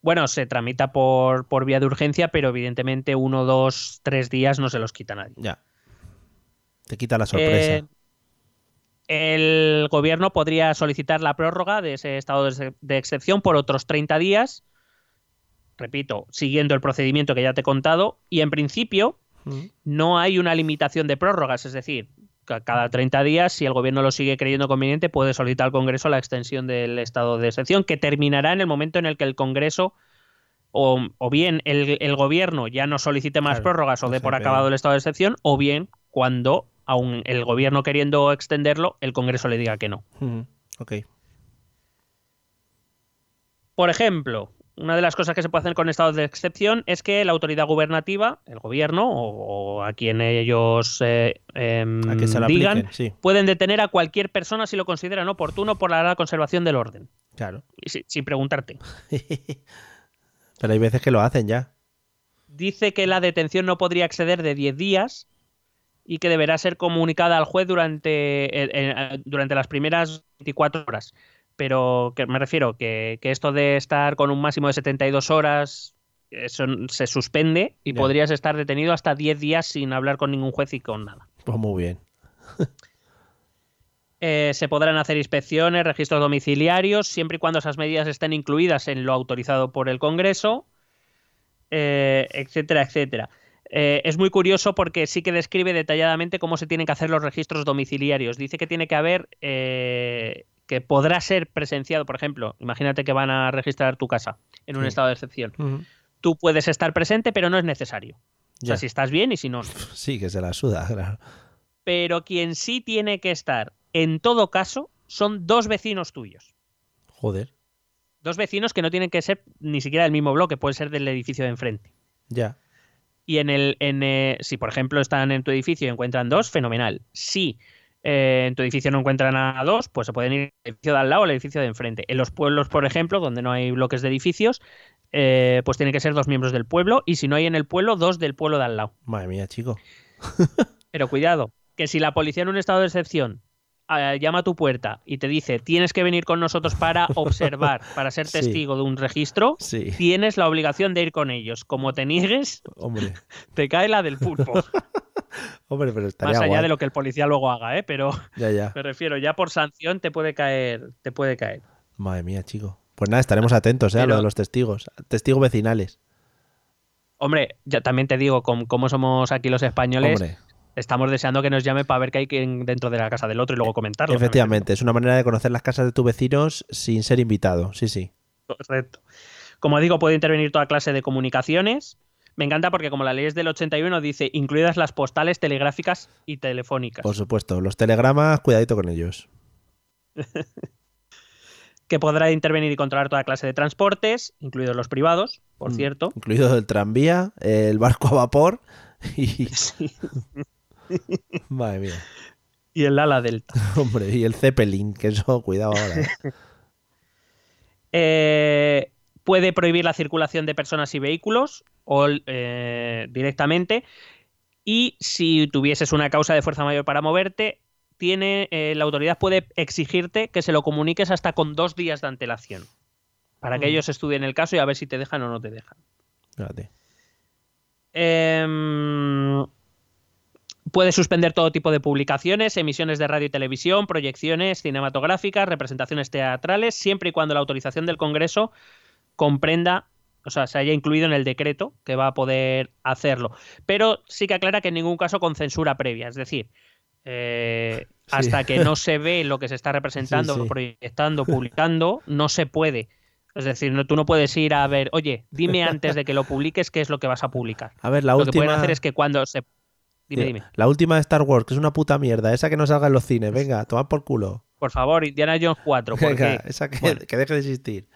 Bueno, se tramita por, por vía de urgencia, pero evidentemente uno, dos, tres días no se los quita nadie. Ya. Te quita la sorpresa. Eh, el gobierno podría solicitar la prórroga de ese estado de, excepción por otros 30 días repito, siguiendo el procedimiento que ya te he contado, y en principio Mm. no hay una limitación de prórrogas, es decir, ca- cada 30 días, si el gobierno lo sigue creyendo conveniente, puede solicitar al Congreso la extensión del estado de excepción, que terminará en el momento en el que el Congreso o, o bien el, el gobierno ya no solicite más Claro, prórrogas o dé por acabado el estado de excepción, o bien cuando aun el gobierno queriendo extenderlo, el Congreso le diga que no. Mm. Ok. Por ejemplo, una de las cosas que se puede hacer con estados de excepción es que la autoridad gubernativa, el gobierno o, o a quien ellos eh, em, A que se digan, apliquen, sí. pueden detener a cualquier persona si lo consideran oportuno por la conservación del orden. Claro. Y si- sin preguntarte. Pero hay veces que lo hacen ya. Dice que la detención no podría exceder de 10 días y que deberá ser comunicada al juez durante, eh, durante las primeras 24 horas. Pero que me refiero que, que esto de estar con un máximo de 72 horas eso se suspende y podrías estar detenido hasta 10 días sin hablar con ningún juez y con nada. Pues muy bien. Eh, se podrán hacer inspecciones, registros domiciliarios, siempre y cuando esas medidas estén incluidas en lo autorizado por el Congreso, eh, etcétera, etcétera. Eh, es muy curioso porque sí que describe detalladamente cómo se tienen que hacer los registros domiciliarios. Dice que tiene que haber, eh, que podrá ser presenciado, por ejemplo, imagínate que van a registrar tu casa en un Sí. estado de excepción. Tú puedes estar presente, pero no es necesario. O Ya. sea, si estás bien y si no. Sí, que se la suda, claro. Pero quien sí tiene que estar, en todo caso, son dos vecinos tuyos. Joder. Dos vecinos que no tienen que ser ni siquiera del mismo bloque, puede ser del edificio de enfrente. Ya. Y en el, en, eh, si por ejemplo están en tu edificio y encuentran dos, fenomenal. Si eh, en tu edificio no encuentran a dos, pues se pueden ir al edificio de al lado o al edificio de enfrente. En los pueblos, por ejemplo, donde no hay bloques de edificios, eh, pues tienen que ser dos miembros del pueblo y si no hay en el pueblo, dos del pueblo de al lado. Madre mía, chico. Pero cuidado, que si la policía en un estado de excepción llama a tu puerta y te dice tienes que venir con nosotros para observar, para ser Sí. testigo de un registro, Sí. tienes la obligación de ir con ellos. Como te niegues, Hombre. te cae la del pulpo. Hombre, pero estaría Más allá guay. de lo que el policía luego haga, ¿eh? Pero Ya, ya. me refiero, ya por sanción te puede caer, te puede caer. Madre mía, chico. Pues nada, estaremos atentos ¿eh? a lo de los testigos. Testigos vecinales. Hombre, ya también te digo, com- como somos aquí los españoles, Hombre, estamos deseando que nos llame para ver qué hay dentro de la casa del otro y luego comentarlo. efectivamente, es una manera de conocer las casas de tus vecinos sin ser invitado. Sí, sí. Correcto. Como digo, puede intervenir toda clase de comunicaciones. Me encanta porque como la ley es del 81 dice incluidas las postales, telegráficas y telefónicas. Por supuesto. Los telegramas, cuidadito con ellos. que podrá intervenir y controlar toda clase de transportes, incluidos los privados, por Mm. cierto. Incluido el tranvía, el barco a vapor y... Sí. Madre mía. Y el ala delta. Hombre, y el Zeppelin, que eso, cuidado ahora. ¿eh? Eh, puede prohibir la circulación de personas y vehículos o eh, directamente. Y si tuvieses una causa de fuerza mayor para moverte, tiene, eh, la autoridad puede exigirte que se lo comuniques hasta con dos días de antelación. Para que Mm. ellos estudien el caso y a ver si te dejan o no te dejan. Fíjate. Em, puede suspender todo tipo de publicaciones, emisiones de radio y televisión, proyecciones cinematográficas, representaciones teatrales, siempre y cuando la autorización del Congreso comprenda, o sea, se haya incluido en el decreto que va a poder hacerlo. Pero sí que aclara que en ningún caso con censura previa, es decir, eh, Sí. hasta que no se ve lo que se está representando, Sí, sí. proyectando, publicando, no se puede. Es decir, no, tú no puedes ir a ver, oye, dime antes de que lo publiques qué es lo que vas a publicar. A ver, la lo última... que pueden hacer es que cuando se... Dime, Tío, dime. La última de Star Wars, que es una puta mierda. Esa que no salga en los cines. Venga, tomad por culo. Por favor, Indiana Jones 4. ¿por Venga, qué? esa que, Bueno. que deje de existir.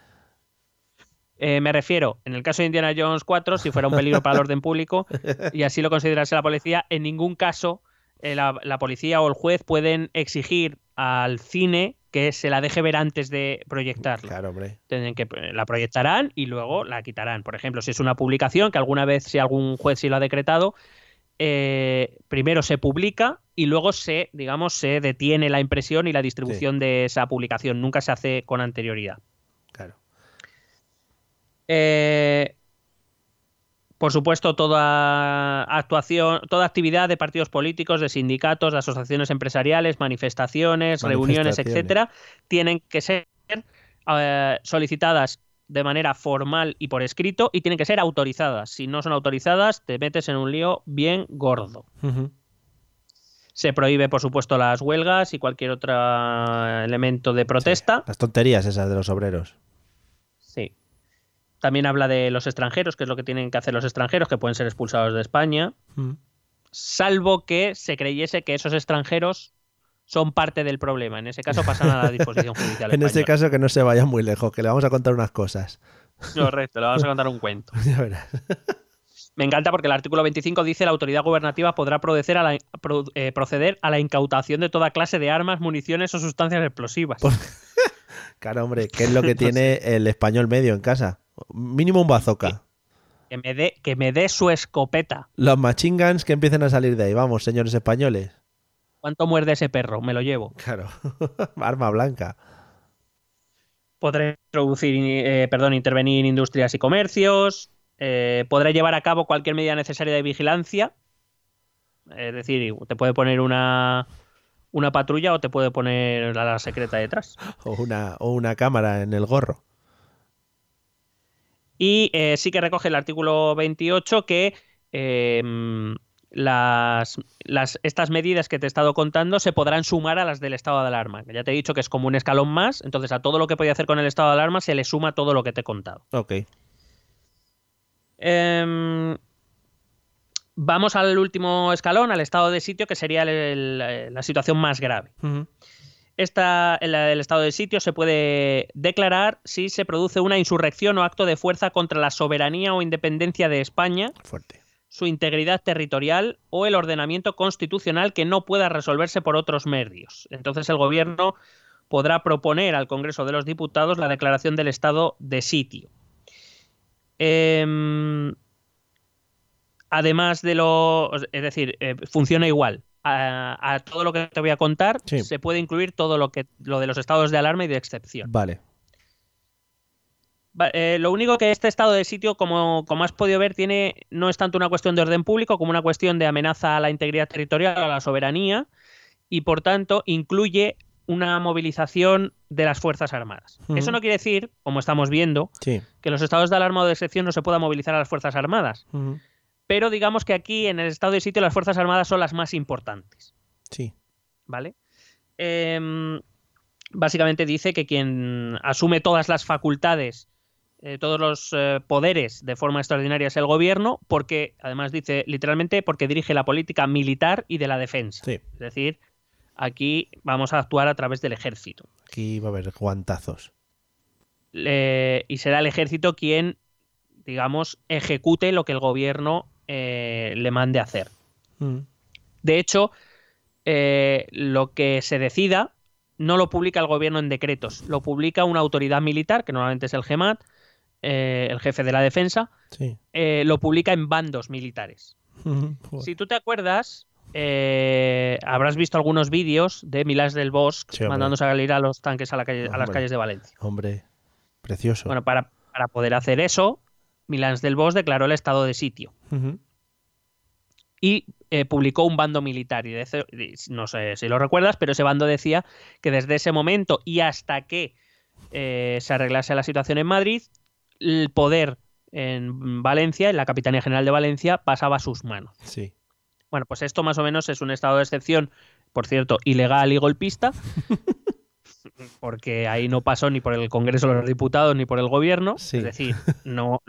Eh, me refiero, en el caso de Indiana Jones 4, si fuera un peligro para el orden público y así lo considerase la policía, en ningún caso eh, la, la policía o el juez pueden exigir al cine que se la deje ver antes de proyectarla. Claro, hombre. Tienen que la proyectarán y luego la quitarán. Por ejemplo, si es una publicación que alguna vez, si algún juez sí lo ha decretado, eh, primero se publica y luego se, digamos, se detiene la impresión y la distribución de esa publicación. Nunca se hace con anterioridad. Claro. Eh, por supuesto, toda actuación, toda actividad de partidos políticos, de sindicatos, de asociaciones empresariales, manifestaciones, reuniones, etcétera, tienen que ser eh, solicitadas de manera formal y por escrito y tienen que ser autorizadas. Si no son autorizadas, te metes en un lío bien gordo. Se prohíbe, por supuesto, las huelgas y cualquier otro elemento de protesta. Las tonterías esas de los obreros. Sí. También habla de los extranjeros, que es lo que tienen que hacer los extranjeros, que pueden ser expulsados de España, salvo que se creyese que esos extranjeros son parte del problema. En ese caso pasan a la disposición judicial. En este española. caso que no se vaya muy lejos, que le vamos a contar unas cosas. Correcto, le vamos a contar un cuento. Ya verás. Me encanta porque el artículo 25 dice la autoridad gubernativa podrá proceder a la, pro- eh, proceder a la incautación de toda clase de armas, municiones o sustancias explosivas. Por- Claro, hombre, ¿qué es lo que tiene el español medio en casa? Mínimo un bazooka. Que me dé que me dé su escopeta. Los machine guns que empiecen a salir de ahí. Vamos, señores españoles. ¿Cuánto muerde ese perro? Me lo llevo. Claro. Arma blanca. Podré introducir, eh, perdón, intervenir en industrias y comercios. eh, podrá llevar a cabo cualquier medida necesaria de vigilancia. Es decir, te puede poner una, una patrulla o te puede poner a la secreta detrás. O una, o una cámara en el gorro. Y eh, sí que recoge el artículo 28 que eh, las, las- estas medidas que te he estado contando se podrán sumar a las del estado de alarma. Ya te he dicho que es como un escalón más, entonces a todo lo que podía hacer con el estado de alarma se le suma todo lo que te he contado. Ok. Em, vamos al último escalón, al estado de sitio, que sería el- el- la situación más grave. Esta, el, el estado de sitio se puede declarar si se produce una insurrección o acto de fuerza contra la soberanía o independencia de España, Fuerte. Su integridad territorial o el ordenamiento constitucional que no pueda resolverse por otros medios. Entonces el gobierno podrá proponer al Congreso de los Diputados la declaración del estado de sitio. Em, además de lo... Es decir, eh, funciona igual. A, a todo lo que te voy a contar Sí. se puede incluir todo lo que lo de los estados de alarma y de excepción. Vale. Eh, lo único que este estado de sitio, como, como has podido ver, tiene no es tanto una cuestión de orden público como una cuestión de amenaza a la integridad territorial, a la soberanía, y por tanto incluye una movilización de las Fuerzas Armadas. Eso no quiere decir, como estamos viendo, Sí. que los estados de alarma o de excepción no se pueda movilizar a las Fuerzas Armadas. Pero digamos que aquí, en el estado de sitio, las Fuerzas Armadas son las más importantes. Sí. ¿vale? Em, básicamente dice que quien asume todas las facultades, eh, todos los eh, poderes de forma extraordinaria es el gobierno, porque, además dice literalmente, porque dirige la política militar y de la defensa. Sí. Es decir, aquí vamos a actuar a través del ejército. Aquí va a haber guantazos. Y será el ejército quien, digamos, ejecute lo que el gobierno eh, le mande hacer. Ujú. De hecho, lo que se decida no lo publica el gobierno en decretos, lo publica una autoridad militar, que normalmente es el GEMAT, eh, el jefe de la defensa, Sí. eh, lo publica en bandos militares. Si tú te acuerdas, eh, habrás visto algunos vídeos de Milás del Bosque Sí, mandando salir a los tanques a, la calle- a las calles de Valencia. Hombre, precioso. Bueno, para, para poder hacer eso, Milás del Bosque declaró el estado de sitio. Y eh, publicó un bando militar. Y de no sé si lo recuerdas, pero ese bando decía que desde ese momento y hasta que eh, se arreglase la situación en Madrid, el poder en Valencia, en la Capitanía General de Valencia, pasaba a sus manos. Sí. Bueno, pues esto más o menos es un estado de excepción, por cierto, ilegal y golpista, porque ahí no pasó ni por el Congreso de los Diputados ni por el Gobierno. Sí. Es decir, no.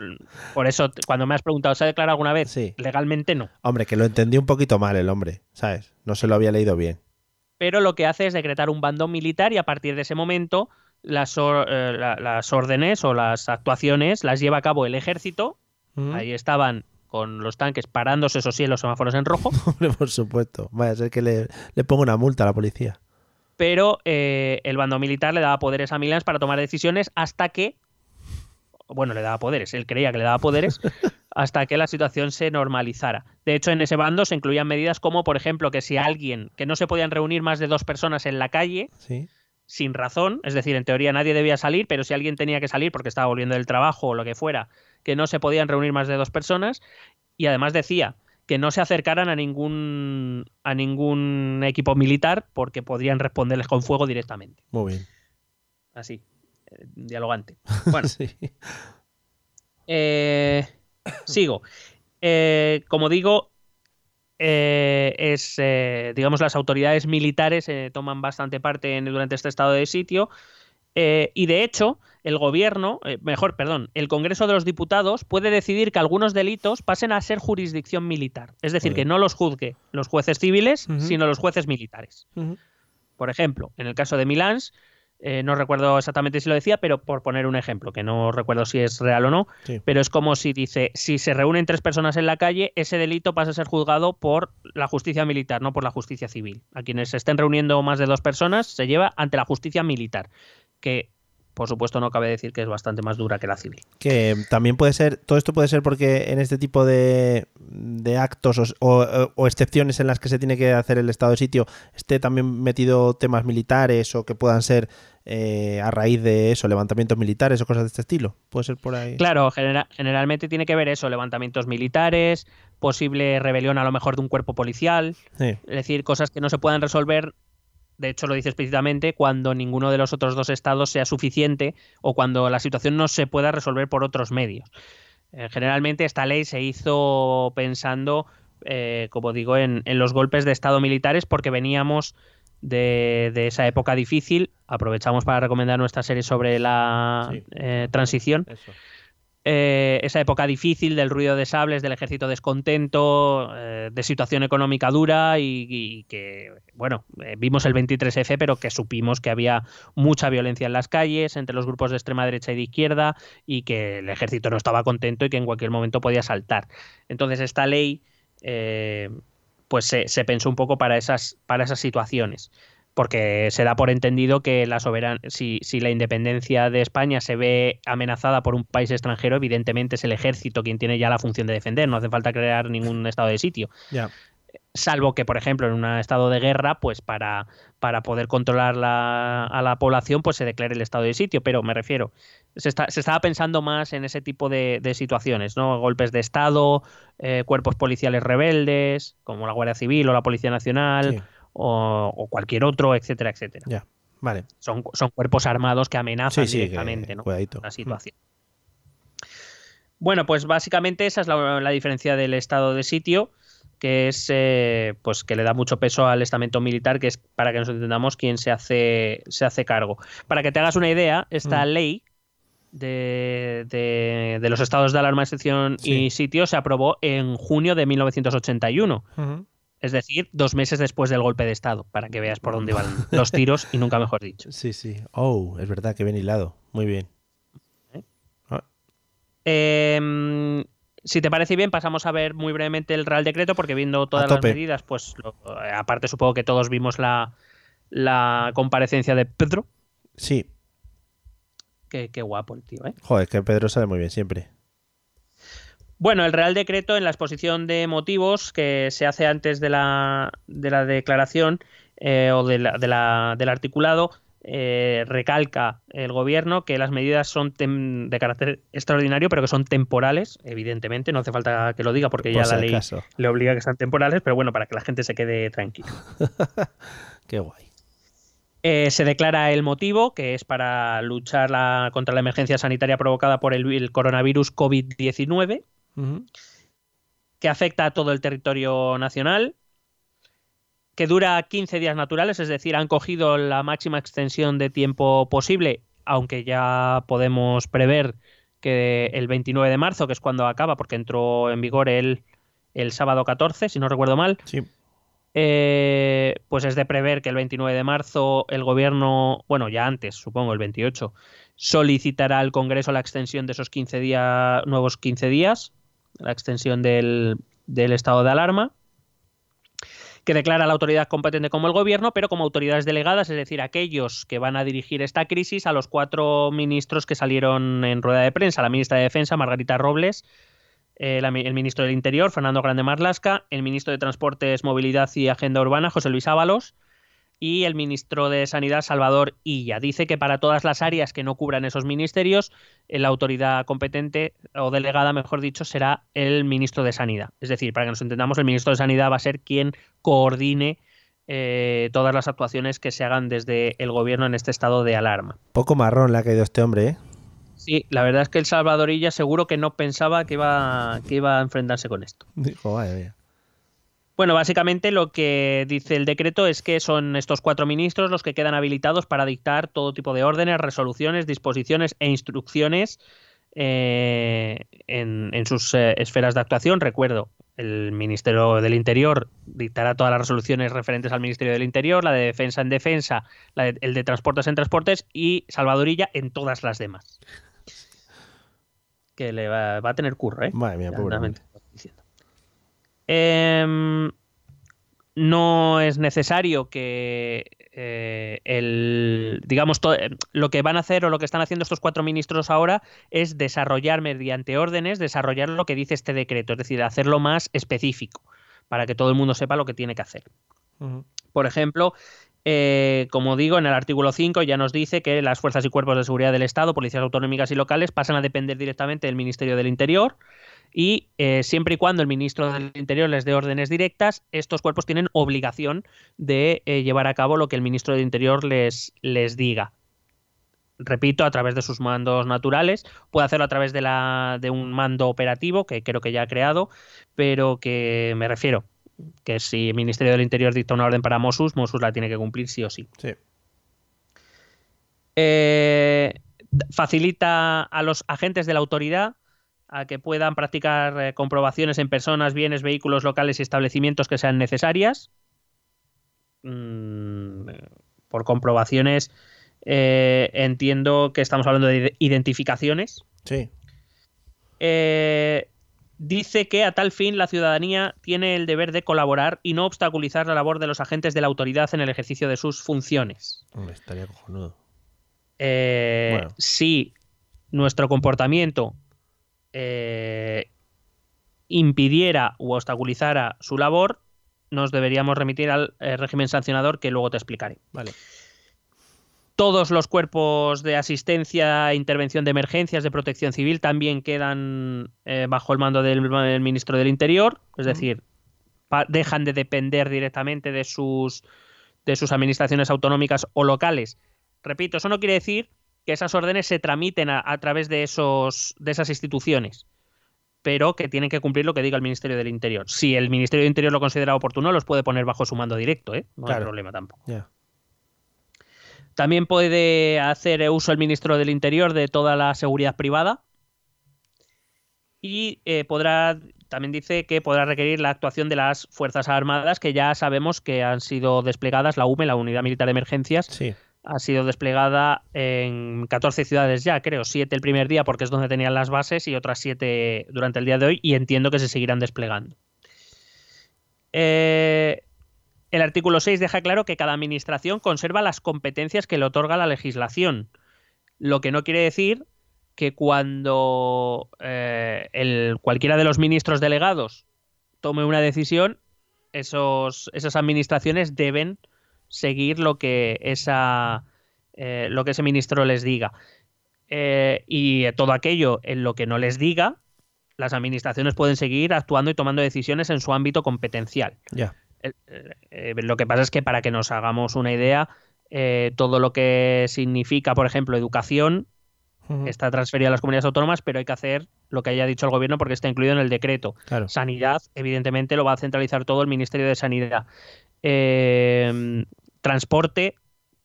Por eso, cuando me has preguntado, ¿se ha declarado alguna vez? Sí. Legalmente no. Hombre, que lo entendí un poquito mal el hombre, ¿sabes? No se lo había leído bien. pero lo que hace es decretar un bando militar y a partir de ese momento las, or- eh, la- las órdenes o las actuaciones las lleva a cabo el ejército. Ahí estaban con los tanques parándose, eso sí, en los semáforos en rojo, por supuesto. Vaya a ser que le, le ponga una multa a la policía. pero eh, el bando militar le daba poderes a Milans para tomar decisiones hasta que, bueno, le daba poderes, él creía que le daba poderes, hasta que la situación se normalizara. De hecho, en ese bando se incluían medidas como, por ejemplo, que si alguien, que no se podían reunir más de dos personas en la calle, Sí. Sin razón, es decir, en teoría nadie debía salir, pero si alguien tenía que salir porque estaba volviendo del trabajo o lo que fuera, que no se podían reunir más de dos personas y además decía que no se acercaran a ningún a ningún equipo militar porque podrían responderles con fuego directamente. Muy bien. Así. eh, dialogante. Bueno, Sí. eh, sigo. Eh, como digo, eh, es, eh, digamos, las autoridades militares eh, toman bastante parte en- durante este estado de sitio. y de hecho, el gobierno, mejor, perdón, el Congreso de los Diputados puede decidir que algunos delitos pasen a ser jurisdicción militar. Es decir, que no los juzgue los jueces civiles, sino los jueces militares. Por ejemplo, en el caso de Milán, eh, no recuerdo exactamente si lo decía, pero por poner un ejemplo, que no recuerdo si es real o no, Sí. pero es como si dice, si se reúnen tres personas en la calle, ese delito pasa a ser juzgado por la justicia militar, no por la justicia civil. A quienes se estén reuniendo más de dos personas se lleva ante la justicia militar, que por supuesto no cabe decir que es bastante más dura que la civil. Que también puede ser, todo esto puede ser porque en este tipo de, de actos o, o- o excepciones en las que se tiene que hacer el estado de sitio esté también metido temas militares o que puedan ser eh, a raíz de eso, levantamientos militares o cosas de este estilo. Puede ser por ahí. Claro, genera- generalmente tiene que ver eso, levantamientos militares, posible rebelión a lo mejor de un cuerpo policial, Sí. Es decir, cosas que no se puedan resolver, de hecho lo dice explícitamente, cuando ninguno de los otros dos estados sea suficiente o cuando la situación no se pueda resolver por otros medios. Eh, generalmente esta ley se hizo pensando, eh, como digo, en, en los golpes de estado militares porque veníamos de, de esa época difícil. Aprovechamos para recomendar nuestra serie sobre la Sí. eh, transición Eso. Eh, esa época difícil del ruido de sables, del ejército descontento, eh, de situación económica dura y, que, bueno, eh, vimos el 23F, pero que supimos que había mucha violencia en las calles entre los grupos de extrema derecha y de izquierda y que el ejército no estaba contento y que en cualquier momento podía saltar. Entonces esta ley, pues se, se pensó un poco para esas, para esas situaciones porque se da por entendido que la soberan si, si la independencia de España se ve amenazada por un país extranjero, evidentemente es el ejército quien tiene ya la función de defender, no hace falta crear ningún estado de sitio. Ya. Salvo que, por ejemplo, en un estado de guerra, pues para, para poder controlar la- a la población, pues se declare el estado de sitio. Pero me refiero, se, está- se estaba pensando más en ese tipo de, de situaciones, ¿no? Golpes de Estado, eh, cuerpos policiales rebeldes, como la Guardia Civil o la Policía Nacional, Sí. O, o cualquier otro, etcétera, etcétera. Ya. Vale. Son, son cuerpos armados que amenazan Sí, sí, que- directamente ¿no? cuidadito. la situación. Bueno, pues básicamente esa es la, la diferencia del estado de sitio, que es eh, pues que le da mucho peso al estamento militar, que es para que nos entendamos quién se hace, se hace cargo. Para que te hagas una idea, esta Mm. ley de, de- de los estados de alarma, excepción Sí. y sitio se aprobó en junio de 1981. Ujú. Es decir, dos meses después del golpe de Estado, para que veas por dónde van los tiros y nunca mejor dicho. Sí, sí. Oh, es verdad que bien hilado. Muy bien. Eh, si te parece bien, pasamos a ver muy brevemente el Real Decreto, porque viendo todas las medidas, pues lo- aparte supongo que todos vimos la, la comparecencia de Pedro. Sí. Qué, qué guapo el tío, ¿eh? Joder, que Pedro sabe muy bien siempre. Bueno, el Real Decreto en la exposición de motivos que se hace antes de la, de la declaración eh, o de la- de la- del articulado eh, recalca el gobierno que las medidas son de carácter extraordinario, pero que son temporales, evidentemente, no hace falta que lo diga porque Por ya la ley le obliga a que sean temporales, pero bueno, para que la gente se quede tranquila. Qué guay. Eh, se declara el motivo, que es para luchar la- contra la emergencia sanitaria provocada por el, el coronavirus COVID-19, Que afecta a todo el territorio nacional, que dura 15 días naturales, es decir, han cogido la máxima extensión de tiempo posible, aunque ya podemos prever que el 29 de marzo, que es cuando acaba, porque entró en vigor el, el sábado 14, si no recuerdo mal, Sí. eh, pues es de prever que el 29 de marzo el gobierno, bueno, ya antes, supongo, el 28, solicitará al Congreso la extensión de esos 15 días, nuevos 15 días, la extensión del, del estado de alarma, que declara la autoridad competente como el gobierno, pero como autoridades delegadas, es decir, aquellos que van a dirigir esta crisis a los cuatro ministros que salieron en rueda de prensa, la ministra de Defensa, Margarita Robles, eh, el ministro del Interior, Fernando Grande Marlasca, el ministro de Transportes, Movilidad y Agenda Urbana, José Luis Ábalos, y el ministro de Sanidad, Salvador Illa. Dice que para todas las áreas que no cubran esos ministerios, eh, la autoridad competente o delegada, mejor dicho, será el ministro de Sanidad. Es decir, para que nos entendamos, el ministro de Sanidad va a ser quien coordine eh, todas las actuaciones que se hagan desde el gobierno en este estado de alarma. Poco marrón le ha caído este hombre, ¿eh? Sí, la verdad es que el Salvadorilla seguro que no pensaba que iba, que iba a enfrentarse con esto. Dijo, vaya, vaya. Bueno, básicamente lo que dice el decreto es que son estos cuatro ministros los que quedan habilitados para dictar todo tipo de órdenes, resoluciones, disposiciones e instrucciones eh, en, en sus eh, esferas de actuación. Recuerdo, el Ministerio del Interior dictará todas las resoluciones referentes al Ministerio del Interior, la de Defensa en Defensa, la de- el de Transportes en Transportes y Salvadorilla en todas las demás. Que le va, va a tener curro, ¿eh? Madre mía, Em, no es necesario que eh, el digamos to- eh, lo que van a hacer o lo que están haciendo estos cuatro ministros ahora es desarrollar mediante órdenes desarrollar lo que dice este decreto es decir hacerlo más específico para que todo el mundo sepa lo que tiene que hacer. Por ejemplo, eh, como digo, en el artículo 5 ya nos dice que las fuerzas y cuerpos de seguridad del Estado, policías autonómicas y locales, pasan a depender directamente del Ministerio del Interior y eh, siempre y cuando el ministro del Interior les dé órdenes directas, estos cuerpos tienen obligación de eh, llevar a cabo lo que el ministro del Interior les, les diga. Repito, a través de sus mandos naturales, puede hacerlo a través de, la, de un mando operativo que creo que ya ha creado, pero que me refiero, que si el Ministerio del Interior dicta una orden para Mossus, Mossus la tiene que cumplir sí o sí. Sí. Eh, facilita a los agentes de la autoridad a que puedan practicar eh, comprobaciones en personas, bienes, vehículos locales y establecimientos que sean necesarias. Mm, por comprobaciones eh, entiendo que estamos hablando de identificaciones. Sí. Eh, dice que a tal fin la ciudadanía tiene el deber de colaborar y no obstaculizar la labor de los agentes de la autoridad en el ejercicio de sus funciones. Hombre, estaría cojonudo. Eh, Bueno. Si nuestro comportamiento eh, impidiera u obstaculizara su labor, nos deberíamos remitir al eh, régimen sancionador que luego te explicaré. Vale. Todos los cuerpos de asistencia e intervención de emergencias de protección civil también quedan eh, bajo el mando del, del ministro del Interior, es decir, dejan de depender directamente de sus, de sus administraciones autonómicas o locales. Repito, eso no quiere decir que esas órdenes se tramiten a, a través de, esos, de esas instituciones, pero que tienen que cumplir lo que diga el Ministerio del Interior. Si el Ministerio del Interior lo considera oportuno, los puede poner bajo su mando directo, ¿eh? no hay problema tampoco. También puede hacer uso el ministro del Interior de toda la seguridad privada y eh, podrá, también dice que podrá requerir la actuación de las Fuerzas Armadas, que ya sabemos que han sido desplegadas, la UME, la Unidad Militar de Emergencias, Sí. Ha sido desplegada en 14 ciudades ya, creo, 7 el primer día porque es donde tenían las bases y otras 7 durante el día de hoy y entiendo que se seguirán desplegando. Eh, el artículo 6 deja claro que cada administración conserva las competencias que le otorga la legislación, lo que no quiere decir que cuando eh, el, cualquiera de los ministros delegados tome una decisión, esos, esas administraciones deben seguir lo que esa eh, lo que ese ministro les diga Eh, y todo aquello en lo que no les diga las administraciones pueden seguir actuando y tomando decisiones en su ámbito competencial Ya. Eh, lo que pasa es que para que nos hagamos una idea todo lo que significa por ejemplo educación está transferido a las comunidades autónomas pero hay que hacer lo que haya dicho el gobierno porque está incluido en el decreto Claro. Sanidad, evidentemente, lo va a centralizar todo el Ministerio de Sanidad. Eh, transporte,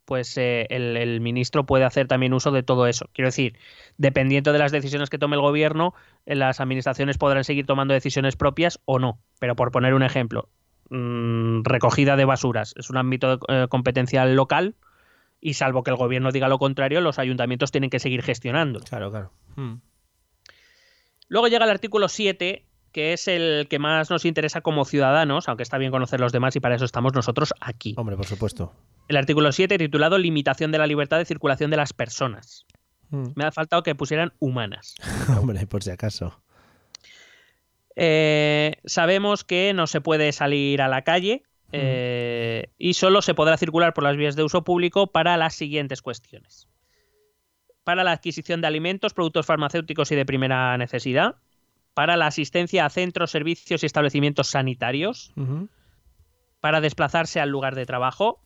pues eh, el, el ministro puede hacer también uso de todo eso. Quiero decir, dependiendo de las decisiones que tome el gobierno, eh, las administraciones podrán seguir tomando decisiones propias o no. Pero por poner un ejemplo, mm, recogida de basuras es un ámbito eh, competencial local y salvo que el gobierno diga lo contrario, los ayuntamientos tienen que seguir gestionando. Claro, claro. Mm. Luego llega el artículo 7, que es el que más nos interesa como ciudadanos, aunque está bien conocer los demás y para eso estamos nosotros aquí. Hombre, por supuesto. El artículo 7 titulado Limitación de la libertad de circulación de las personas. Mm. Me ha faltado que pusieran humanas. Hombre, por si acaso. Eh, sabemos que no se puede salir a la calle eh, y solo se podrá circular por las vías de uso público para las siguientes cuestiones. Para la adquisición de alimentos, productos farmacéuticos y de primera necesidad. Para la asistencia a centros, servicios y establecimientos sanitarios. Para desplazarse al lugar de trabajo,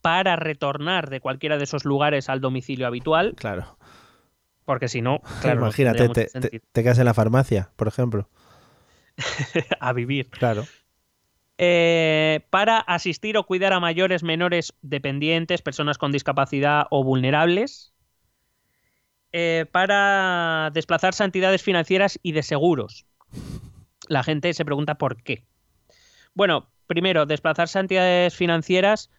para retornar de cualquiera de esos lugares al domicilio habitual, Claro. porque si no, claro, Imagínate, te quedas en la farmacia, por ejemplo. a vivir. Claro. Eh, para asistir o cuidar a mayores, menores, dependientes, personas con discapacidad o vulnerables. Eh, para desplazarse a entidades financieras y de seguros. La gente se pregunta por qué. Bueno, primero, desplazarse a entidades financieras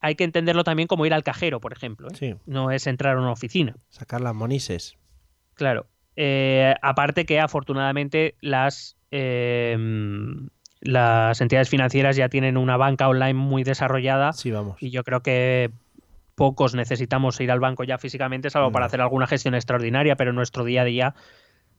hay que entenderlo también como ir al cajero, por ejemplo. ¿eh? Sí. No es entrar a una oficina. Sacar las monises. Claro. Eh, aparte que afortunadamente las, eh, las entidades financieras ya tienen una banca online muy desarrollada Sí, vamos. y yo creo que pocos necesitamos ir al banco ya físicamente, salvo para No. hacer alguna gestión extraordinaria, pero en nuestro día a día,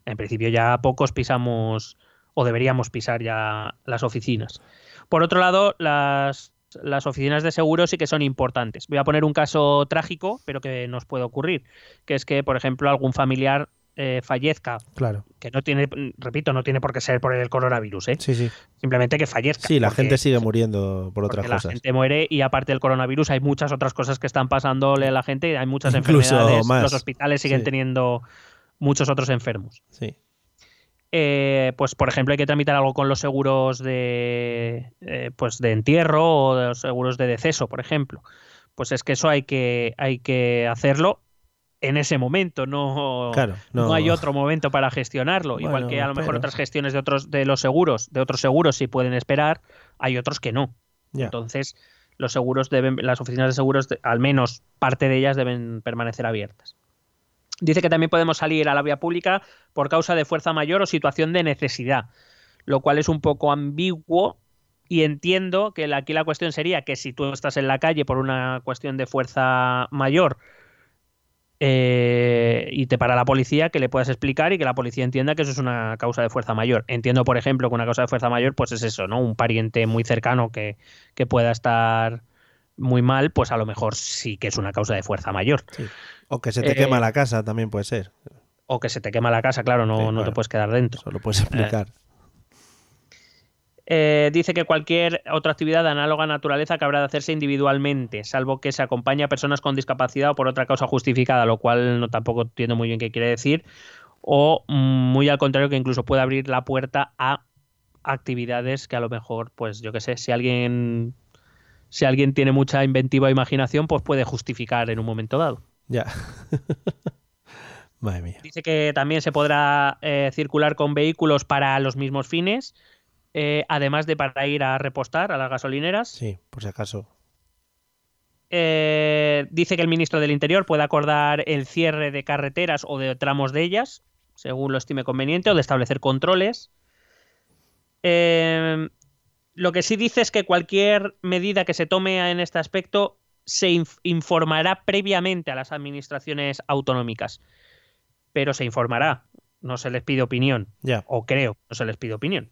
en principio ya pocos pisamos o deberíamos pisar ya las oficinas. Por otro lado, las, las oficinas de seguros sí que son importantes. Voy a poner un caso trágico, pero que nos puede ocurrir, que es que, por ejemplo, algún familiar eh, fallezca, Claro. que no tiene, repito, no tiene por qué ser por el coronavirus, ¿eh? Sí, sí. simplemente que fallezca. Sí, la porque- gente sigue muriendo por otras porque la cosas. gente muere y aparte del coronavirus hay muchas otras cosas que están pasándole a la gente, hay muchas Incluso enfermedades, más. los hospitales siguen Sí. teniendo muchos otros enfermos. Sí. Eh, pues por ejemplo hay que tramitar algo con los seguros de eh, pues de entierro o de los seguros de deceso, por ejemplo. Pues es que eso hay que hay que hacerlo en ese momento, no, Claro, no. hay otro momento para gestionarlo. Igual que a lo mejor pero- otras gestiones de otros de los seguros, de otros seguros sí pueden esperar, hay otros que no. Entonces, los seguros deben, las oficinas de seguros, al menos parte de ellas deben permanecer abiertas. Dice que también podemos salir a la vía pública por causa de fuerza mayor o situación de necesidad, lo cual es un poco ambiguo y entiendo que aquí la cuestión sería que si tú estás en la calle por una cuestión de fuerza mayor eh, y te para la policía, que le puedas explicar y que la policía entienda que eso es una causa de fuerza mayor. Entiendo, por ejemplo, que una causa de fuerza mayor pues es eso, ¿no? Un pariente muy cercano que, que pueda estar muy mal, pues a lo mejor sí que es una causa de fuerza mayor. O que se te Eh, quema la casa también puede ser. O que se te quema la casa, claro, no, Sí, no te puedes quedar dentro. Eso lo puedes explicar. Eh, dice que cualquier otra actividad de análoga naturaleza que habrá de hacerse individualmente, salvo que se acompañe a personas con discapacidad o por otra causa justificada, lo cual no tampoco entiendo muy bien qué quiere decir, o mm, muy al contrario que incluso puede abrir la puerta a actividades que a lo mejor, pues yo qué sé, si alguien si alguien tiene mucha inventiva e imaginación, pues puede justificar en un momento dado. Ya. Madre mía. Dice que también se podrá eh, circular con vehículos para los mismos fines, eh, además de para ir a repostar a las gasolineras. Sí, por si acaso. Eh, dice que el ministro del Interior puede acordar el cierre de carreteras o de tramos de ellas, según lo estime conveniente, o de establecer controles. Eh, lo que sí dice es que cualquier medida que se tome en este aspecto se inf- informará previamente a las administraciones autonómicas. Pero se informará, no se les pide opinión, Ya. o creo, no se les pide opinión.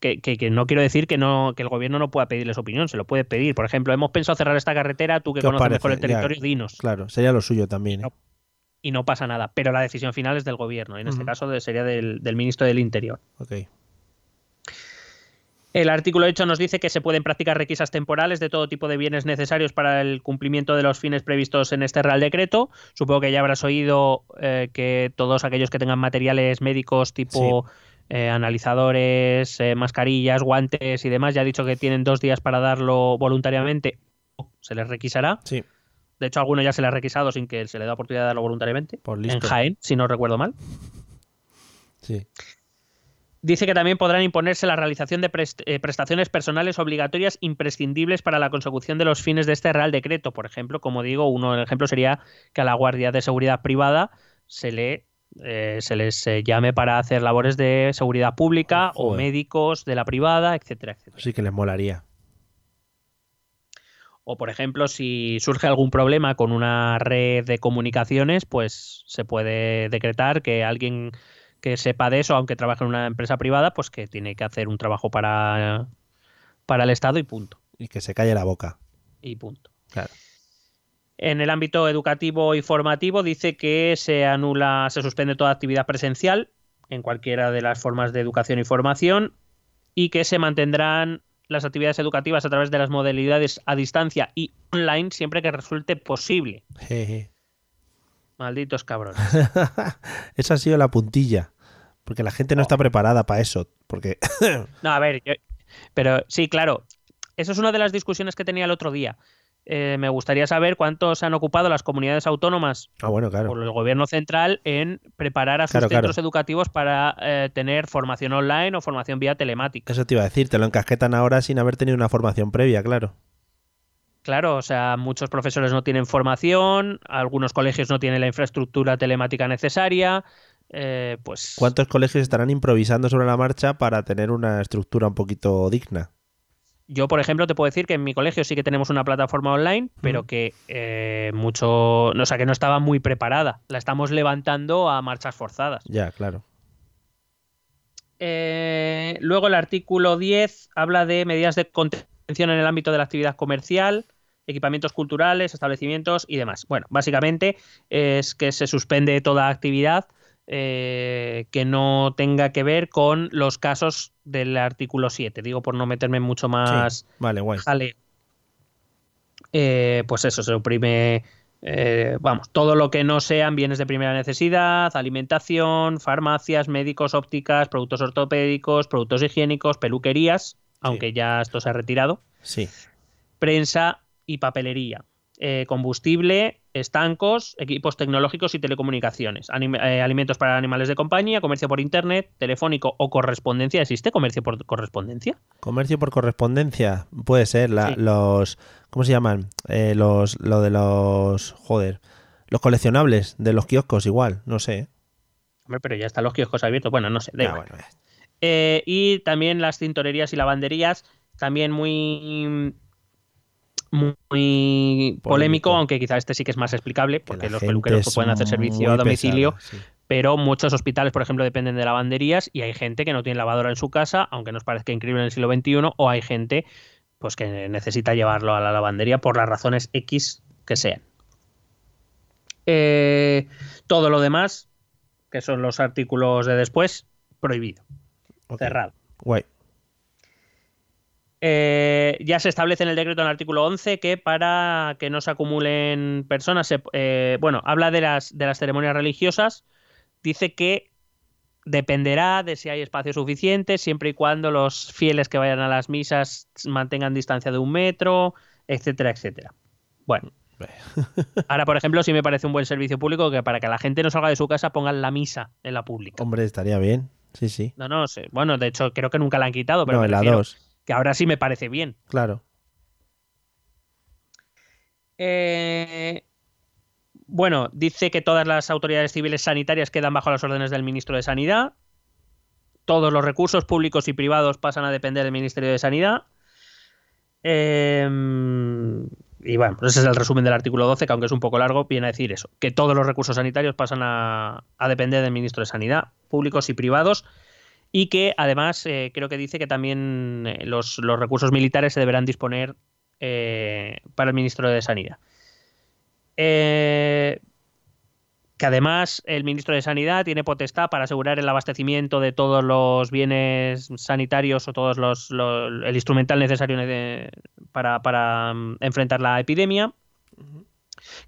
Que, que- que no quiero decir que no que el gobierno no pueda pedirles opinión, se lo puede pedir. Por ejemplo, hemos pensado cerrar esta carretera, tú que ¿Qué os conoces mejor el parece? Ya. territorio, dinos. Claro, sería lo suyo también. ¿eh? No. Y no pasa nada. Pero la decisión final es del gobierno. En este caso de- sería del, del ministro del Interior. Ok. El artículo 8 nos dice que se pueden practicar requisas temporales de todo tipo de bienes necesarios para el cumplimiento de los fines previstos en este Real Decreto. Supongo que ya habrás oído eh, que todos aquellos que tengan materiales médicos tipo eh, analizadores, eh, mascarillas, guantes y demás, ya ha dicho que tienen dos días para darlo voluntariamente. Se les requisará. Sí, De hecho, a alguno ya se le ha requisado sin que se le dé oportunidad de darlo voluntariamente. Por en. Jaén, si no recuerdo mal. sí. Dice que también podrán imponerse la realización de eh, prestaciones personales obligatorias imprescindibles para la consecución de los fines de este Real Decreto. Por ejemplo, como digo, uno el ejemplo sería que a la Guardia de Seguridad Privada se le eh, se les eh, llame para hacer labores de seguridad pública o Joder. médicos de la privada, etcétera, etcétera. Sí que les molaría. O, por ejemplo, si surge algún problema con una red de comunicaciones, pues se puede decretar que alguien que sepa de eso, aunque trabaje en una empresa privada, pues que tiene que hacer un trabajo para, para el Estado y punto. Y que se calle la boca. Y punto. Claro. En el ámbito educativo y formativo dice que se anula, se suspende toda actividad presencial en cualquiera de las formas de educación y formación y que se mantendrán las actividades educativas a través de las modalidades a distancia y online siempre que resulte posible. Jeje. Malditos cabrones. Esa ha sido la puntilla. Porque la gente no está preparada para eso. Porque. No, a ver, yo- pero sí, claro. Eso es una de las discusiones que tenía el otro día. Eh, me gustaría saber cuántos han ocupado las comunidades autónomas ah, bueno, claro. por el gobierno central en preparar a sus Claro, claro. centros educativos para eh, tener formación online o formación vía telemática. Eso te iba a decir. Te lo encasquetan ahora sin haber tenido una formación previa, claro. Claro, o sea, muchos profesores no tienen formación, algunos colegios no tienen la infraestructura telemática necesaria. eh, pues ¿Cuántos colegios estarán improvisando sobre la marcha para tener una estructura un poquito digna? Yo, por ejemplo, te puedo decir que en mi colegio sí que tenemos una plataforma online, pero que eh, mucho, no, o sea, que no estaba muy preparada. La estamos levantando a marchas forzadas. Ya, claro. Eh, luego el artículo 10 habla de medidas de contención en el ámbito de la actividad comercial, equipamientos culturales, establecimientos y demás. Bueno, básicamente es que se suspende toda actividad eh, que no tenga que ver con los casos del artículo 7. Digo por no meterme mucho más Sí. Vale, guay. jaleo. Eh, pues eso, se oprime, eh, vamos, todo lo que no sean bienes de primera necesidad, alimentación, farmacias, médicos, ópticas, productos ortopédicos, productos higiénicos, peluquerías, aunque ya esto se ha retirado, Sí. prensa y papelería, eh, combustible, estancos, equipos tecnológicos y telecomunicaciones, eh, alimentos para animales de compañía, comercio por internet, telefónico o correspondencia. ¿Existe comercio por correspondencia? Comercio por correspondencia. Puede ser. La, Sí. Los. ¿Cómo se llaman? Eh, los. Lo de los. Joder. Los coleccionables de los kioscos, igual. No sé. Hombre, pero ya están los kioscos abiertos. Bueno, no sé. da Ya, igual. bueno. Eh, y también las tintorerías y lavanderías, también muy muy polémico, Polémico. aunque quizá este sí que es más explicable, Que porque los peluqueros pueden hacer servicio a domicilio, pesada, sí. pero muchos hospitales, por ejemplo, dependen de lavanderías y hay gente que no tiene lavadora en su casa, aunque nos parezca increíble en el siglo XXI, o hay gente pues que necesita llevarlo a la lavandería por las razones X que sean. Eh, todo lo demás, que son los artículos de después, prohibido, cerrado. Guay. Eh, ya se establece en el decreto en el artículo 11 que para que no se acumulen personas, se- eh, bueno, habla de las, de las ceremonias religiosas, dice que dependerá de si hay espacio suficiente, siempre y cuando los fieles que vayan a las misas mantengan distancia de un metro, etcétera, etcétera. Bueno. Ahora, por ejemplo, sí me parece un buen servicio público que para que la gente no salga de su casa pongan la misa en la pública. Hombre, estaría bien. Sí, sí. No, no sé. Bueno, de hecho, creo que nunca la han quitado, pero no, en la refiero 2. Que ahora sí me parece bien. Claro. Eh, bueno, dice que todas las autoridades civiles sanitarias quedan bajo las órdenes del ministro de Sanidad. Todos los recursos públicos y privados pasan a depender del Ministerio de Sanidad. Eh, y bueno, pues ese es el resumen del artículo 12, que aunque es un poco largo, viene a decir eso, que todos los recursos sanitarios pasan a, a depender del ministro de Sanidad, públicos y privados, y que además eh, creo que dice que también eh, los, los recursos militares se deberán disponer eh, para el ministro de Sanidad. Eh, que además el ministro de Sanidad tiene potestad para asegurar el abastecimiento de todos los bienes sanitarios o todos los, lo- el instrumental necesario de- para, para, mm, enfrentar la epidemia,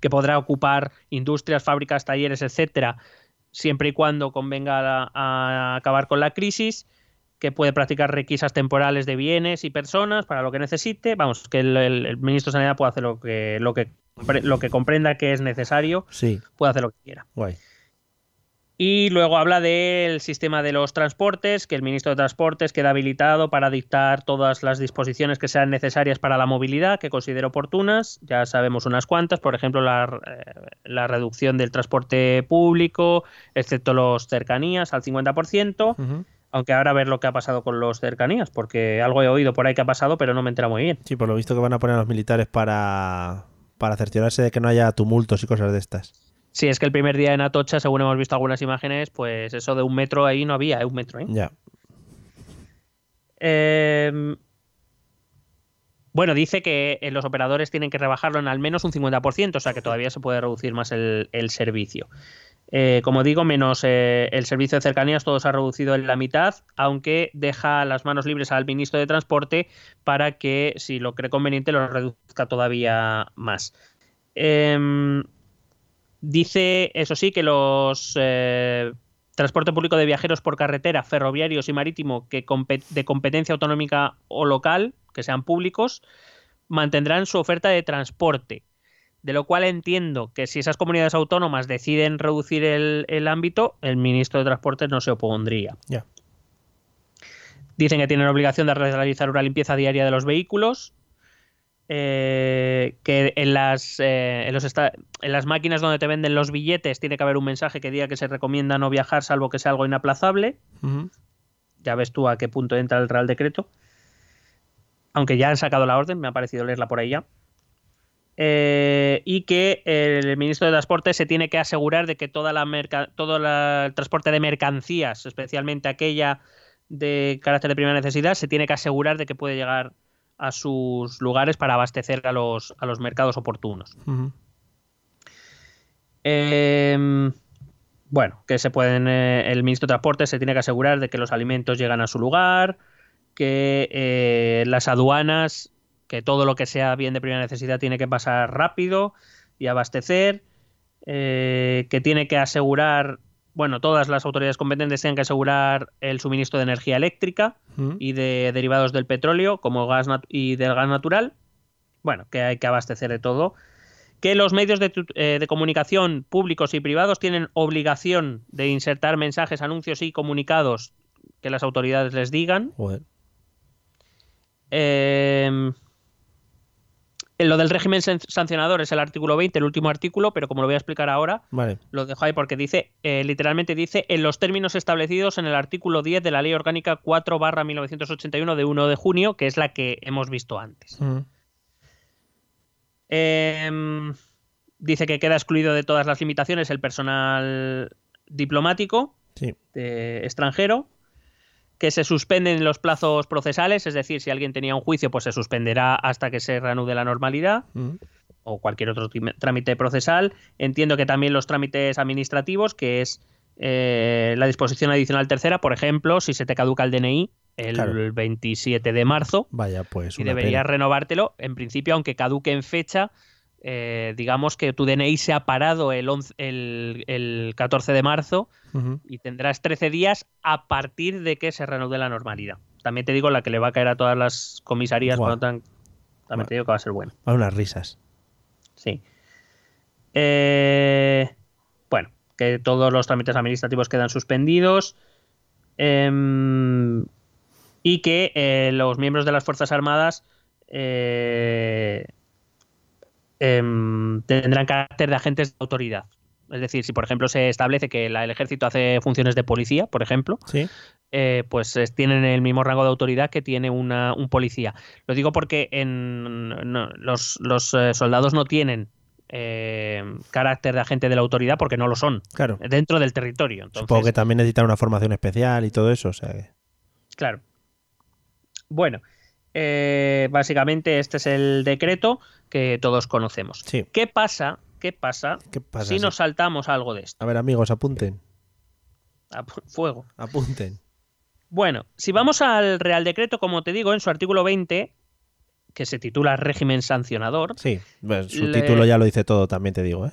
que podrá ocupar industrias, fábricas, talleres, etcétera, siempre y cuando convenga a, a acabar con la crisis, que puede practicar requisas temporales de bienes y personas para lo que necesite. Vamos, que el, el- el ministro de Sanidad puede hacer lo que, lo que, lo que comprenda que es necesario, Sí, puede hacer lo que quiera. guay. Y luego habla del sistema de los transportes, que el ministro de Transportes queda habilitado para dictar todas las disposiciones que sean necesarias para la movilidad, que considere oportunas. Ya sabemos unas cuantas, por ejemplo, la, eh, la reducción del transporte público, excepto los cercanías, al 50%. Ujú. Aunque ahora a ver lo que ha pasado con los cercanías, porque algo he oído por ahí que ha pasado, pero no me entera muy bien. Sí, por lo visto que van a poner a los militares para, para cerciorarse de que no haya tumultos y cosas de estas. Sí, es que el primer día en Atocha, según hemos visto algunas imágenes, pues eso de un metro ahí no había, ¿eh? un metro, ¿eh? Ya. Eh, bueno, dice que eh, los operadores tienen que rebajarlo en al menos un 50%, o sea que todavía se puede reducir más el, el servicio. Eh, como digo, menos eh, el servicio de cercanías, todo se ha reducido en la mitad, aunque deja las manos libres al ministro de Transporte para que, si lo cree conveniente, lo reduzca todavía más. Em, dice, eso sí, que los eh, transporte público de viajeros por carretera, ferroviarios y marítimo que de competencia autonómica o local, que sean públicos, mantendrán su oferta de transporte. De lo cual entiendo que si esas comunidades autónomas deciden reducir el, el ámbito, el ministro de Transportes no se opondría. Dicen que tienen obligación de realizar una limpieza diaria de los vehículos. Eh, que en las, eh, en, los en las máquinas donde te venden los billetes tiene que haber un mensaje que diga que se recomienda no viajar salvo que sea algo inaplazable. Ya ves tú a qué punto entra el Real Decreto. Aunque ya han sacado la orden, me ha parecido leerla por ahí ya. Eh, y que el ministro de Transporte se tiene que asegurar de que toda la merca- todo la- el transporte de mercancías, especialmente aquella de carácter de primera necesidad, se tiene que asegurar de que puede llegar a sus lugares para abastecer a los, a los mercados oportunos. Eh, bueno, que se pueden. eh, el ministro de Transporte se tiene que asegurar de que los alimentos llegan a su lugar, que eh, las aduanas, que todo lo que sea bien de primera necesidad tiene que pasar rápido y abastecer, eh, que tiene que asegurar. Bueno, todas las autoridades competentes tienen que asegurar el suministro de energía eléctrica y de derivados del petróleo como gas y del gas natural. Bueno, que hay que abastecer de todo. Que los medios de, eh, de comunicación públicos y privados tienen obligación de insertar mensajes, anuncios y comunicados que las autoridades les digan. Joder. Eh, lo del régimen san- sancionador es el artículo 20, el último artículo, pero como lo voy a explicar ahora, Vale. lo dejo ahí porque dice, eh, literalmente dice, en los términos establecidos en el artículo 10 de la Ley Orgánica 4 barra 1981 de 1 de junio, que es la que hemos visto antes. Em, dice que queda excluido de todas las limitaciones el personal diplomático Sí. de extranjero, que se suspenden los plazos procesales, es decir, si alguien tenía un juicio, pues se suspenderá hasta que se reanude la normalidad Ujú. o cualquier otro trámite procesal. Entiendo que también los trámites administrativos, que es eh, la disposición adicional tercera, por ejemplo, si se te caduca el DNI el Claro. 27 de marzo Vaya, pues. y deberías pena. renovártelo, en principio, aunque caduque en fecha, eh, digamos que tu DNI se ha parado el, 11 el, el 14 de marzo y tendrás 13 días a partir de que se reanude la normalidad. También te digo la que le va a caer a todas las comisarías, tan- también te digo que va a ser bueno. A unas risas. Sí. Eh, bueno, que todos los trámites administrativos quedan suspendidos. em, y que eh, los miembros de las Fuerzas Armadas eh, em, tendrán carácter de agentes de autoridad. Es decir, si por ejemplo se establece que la- el ejército hace funciones de policía, por ejemplo, Sí. eh, pues es- tienen el mismo rango de autoridad que tiene una- un policía. Lo digo porque en, no, los, los, eh, soldados no tienen eh, carácter de agente de la autoridad porque no lo son Claro. dentro del territorio. Entonces, Supongo que también necesitan una formación especial y todo eso. O sea que- Claro. Bueno, eh, básicamente este es el decreto que todos conocemos. Sí. ¿Qué pasa? ¿Qué pasa, ¿Qué pasa? si nos saltamos algo de esto? A ver, amigos, apunten. A pu- fuego. Apunten. Bueno, si vamos al Real Decreto, como te digo, en su artículo 20, que se titula régimen sancionador, Sí. Pues, su Le- título ya lo dice todo, también te digo, ¿eh?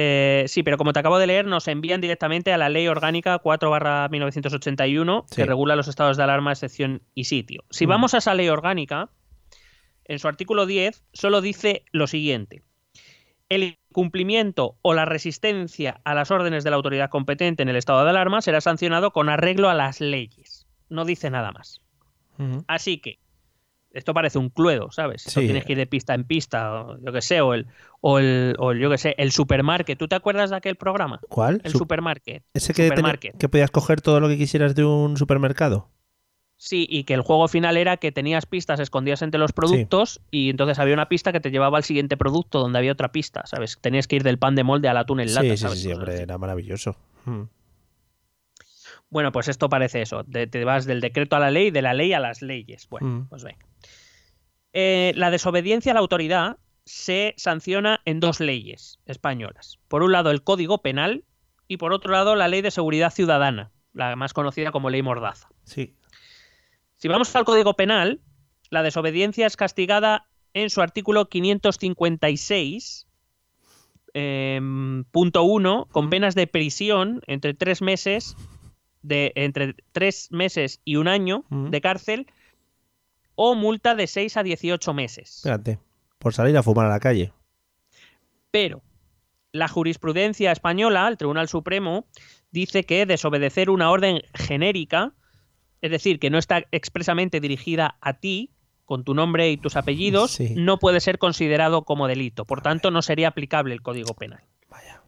Eh, sí, pero como te acabo de leer, nos envían directamente a la Ley Orgánica 4 1981, Sí. que regula los estados de alarma, excepción y sitio. Si Mm. vamos a esa Ley Orgánica, en su artículo 10 solo dice lo siguiente. El incumplimiento o la resistencia a las órdenes de la autoridad competente en el estado de alarma será sancionado con arreglo a las leyes. No dice nada más. Así que esto parece un cluedo, ¿sabes? Sí. tienes que ir de pista en pista, o yo que sé, o el, o el, o el, yo que sé, el supermarket. ¿Tú te acuerdas de aquel programa? ¿Cuál? El Su- supermarket. Ese que, supermarket. que podías coger todo lo que quisieras de un supermercado. Sí, y que el juego final era que tenías pistas escondidas entre los productos y entonces había una pista que te llevaba al siguiente producto donde había otra pista, ¿sabes? Tenías que ir del pan de molde al atún en lata, sí, sí, ¿sabes? sí, hombre, era maravilloso. Mm. Bueno, pues esto parece eso. te vas del decreto a la ley, de la ley a las leyes. Bueno, Mm. pues venga. Eh, la desobediencia a la autoridad se sanciona en dos leyes españolas. Por un lado, el Código Penal y por otro lado la Ley de Seguridad Ciudadana, la más conocida como Ley Mordaza. Sí. Si vamos al Código Penal, la desobediencia es castigada en su artículo 556, em, punto 1, con penas de prisión entre tres meses, de, entre tres meses y un año de cárcel, o multa de 6 a 18 meses. Espérate. Por salir a fumar a la calle. Pero la jurisprudencia española, el Tribunal Supremo, dice que desobedecer una orden genérica, es decir, que no está expresamente dirigida a ti, con tu nombre y tus apellidos, Sí. no puede ser considerado como delito. Por tanto, no sería aplicable el Código Penal. Vaya.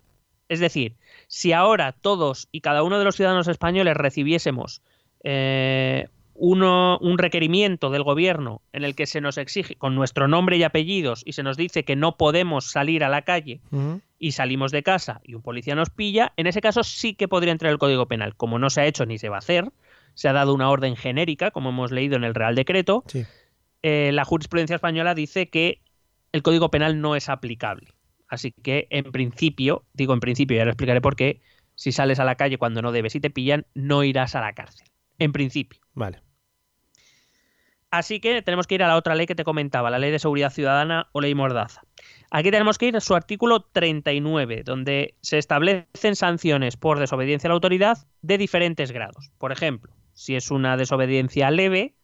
Es decir, si ahora todos y cada uno de los ciudadanos españoles recibiésemos eh, uno- un requerimiento del gobierno en el que se nos exige con nuestro nombre y apellidos y se nos dice que no podemos salir a la calle y salimos de casa y un policía nos pilla, en ese caso sí que podría entrar el Código Penal. Como no se ha hecho ni se va a hacer, se ha dado una orden genérica, como hemos leído en el Real Decreto, Sí. eh, la jurisprudencia española dice que el Código Penal no es aplicable. Así que, en principio, digo en principio, ya lo explicaré por qué, si sales a la calle cuando no debes y te pillan, no irás a la cárcel. En principio. Vale. Así que tenemos que ir a la otra ley que te comentaba, la Ley de Seguridad Ciudadana o Ley Mordaza. Aquí tenemos que ir a su artículo 39, donde se establecen sanciones por desobediencia a la autoridad de diferentes grados. Por ejemplo, si es una desobediencia leve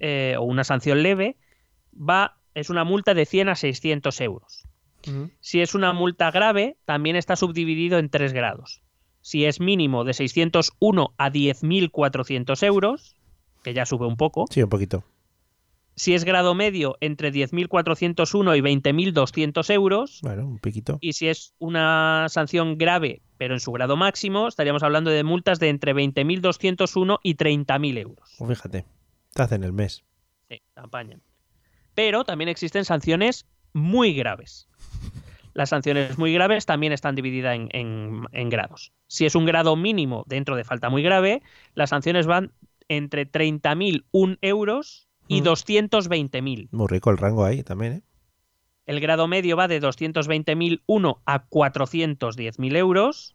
eh, o una sanción leve, va, es una multa de 100 a 600 euros. Si es una multa grave, también está subdividido en tres grados. Si es mínimo de 601 a 10.400 euros, que ya sube un poco. Sí, un poquito. Si es grado medio, entre 10.401 y 20.200 euros. Bueno, un piquito. Y si es una sanción grave, pero en su grado máximo, estaríamos hablando de multas de entre 20.201 y 30.000 euros. Pues fíjate. Te hacen el mes. Sí, te apañan. Pero también existen sanciones muy graves. Las sanciones muy graves también están divididas en, en- en grados. Si es un grado mínimo dentro de falta muy grave, las sanciones van entre 30.001 euros y Mm. 220.000. Muy rico el rango ahí también, ¿eh? El grado medio va de 220.001 a 410.000 euros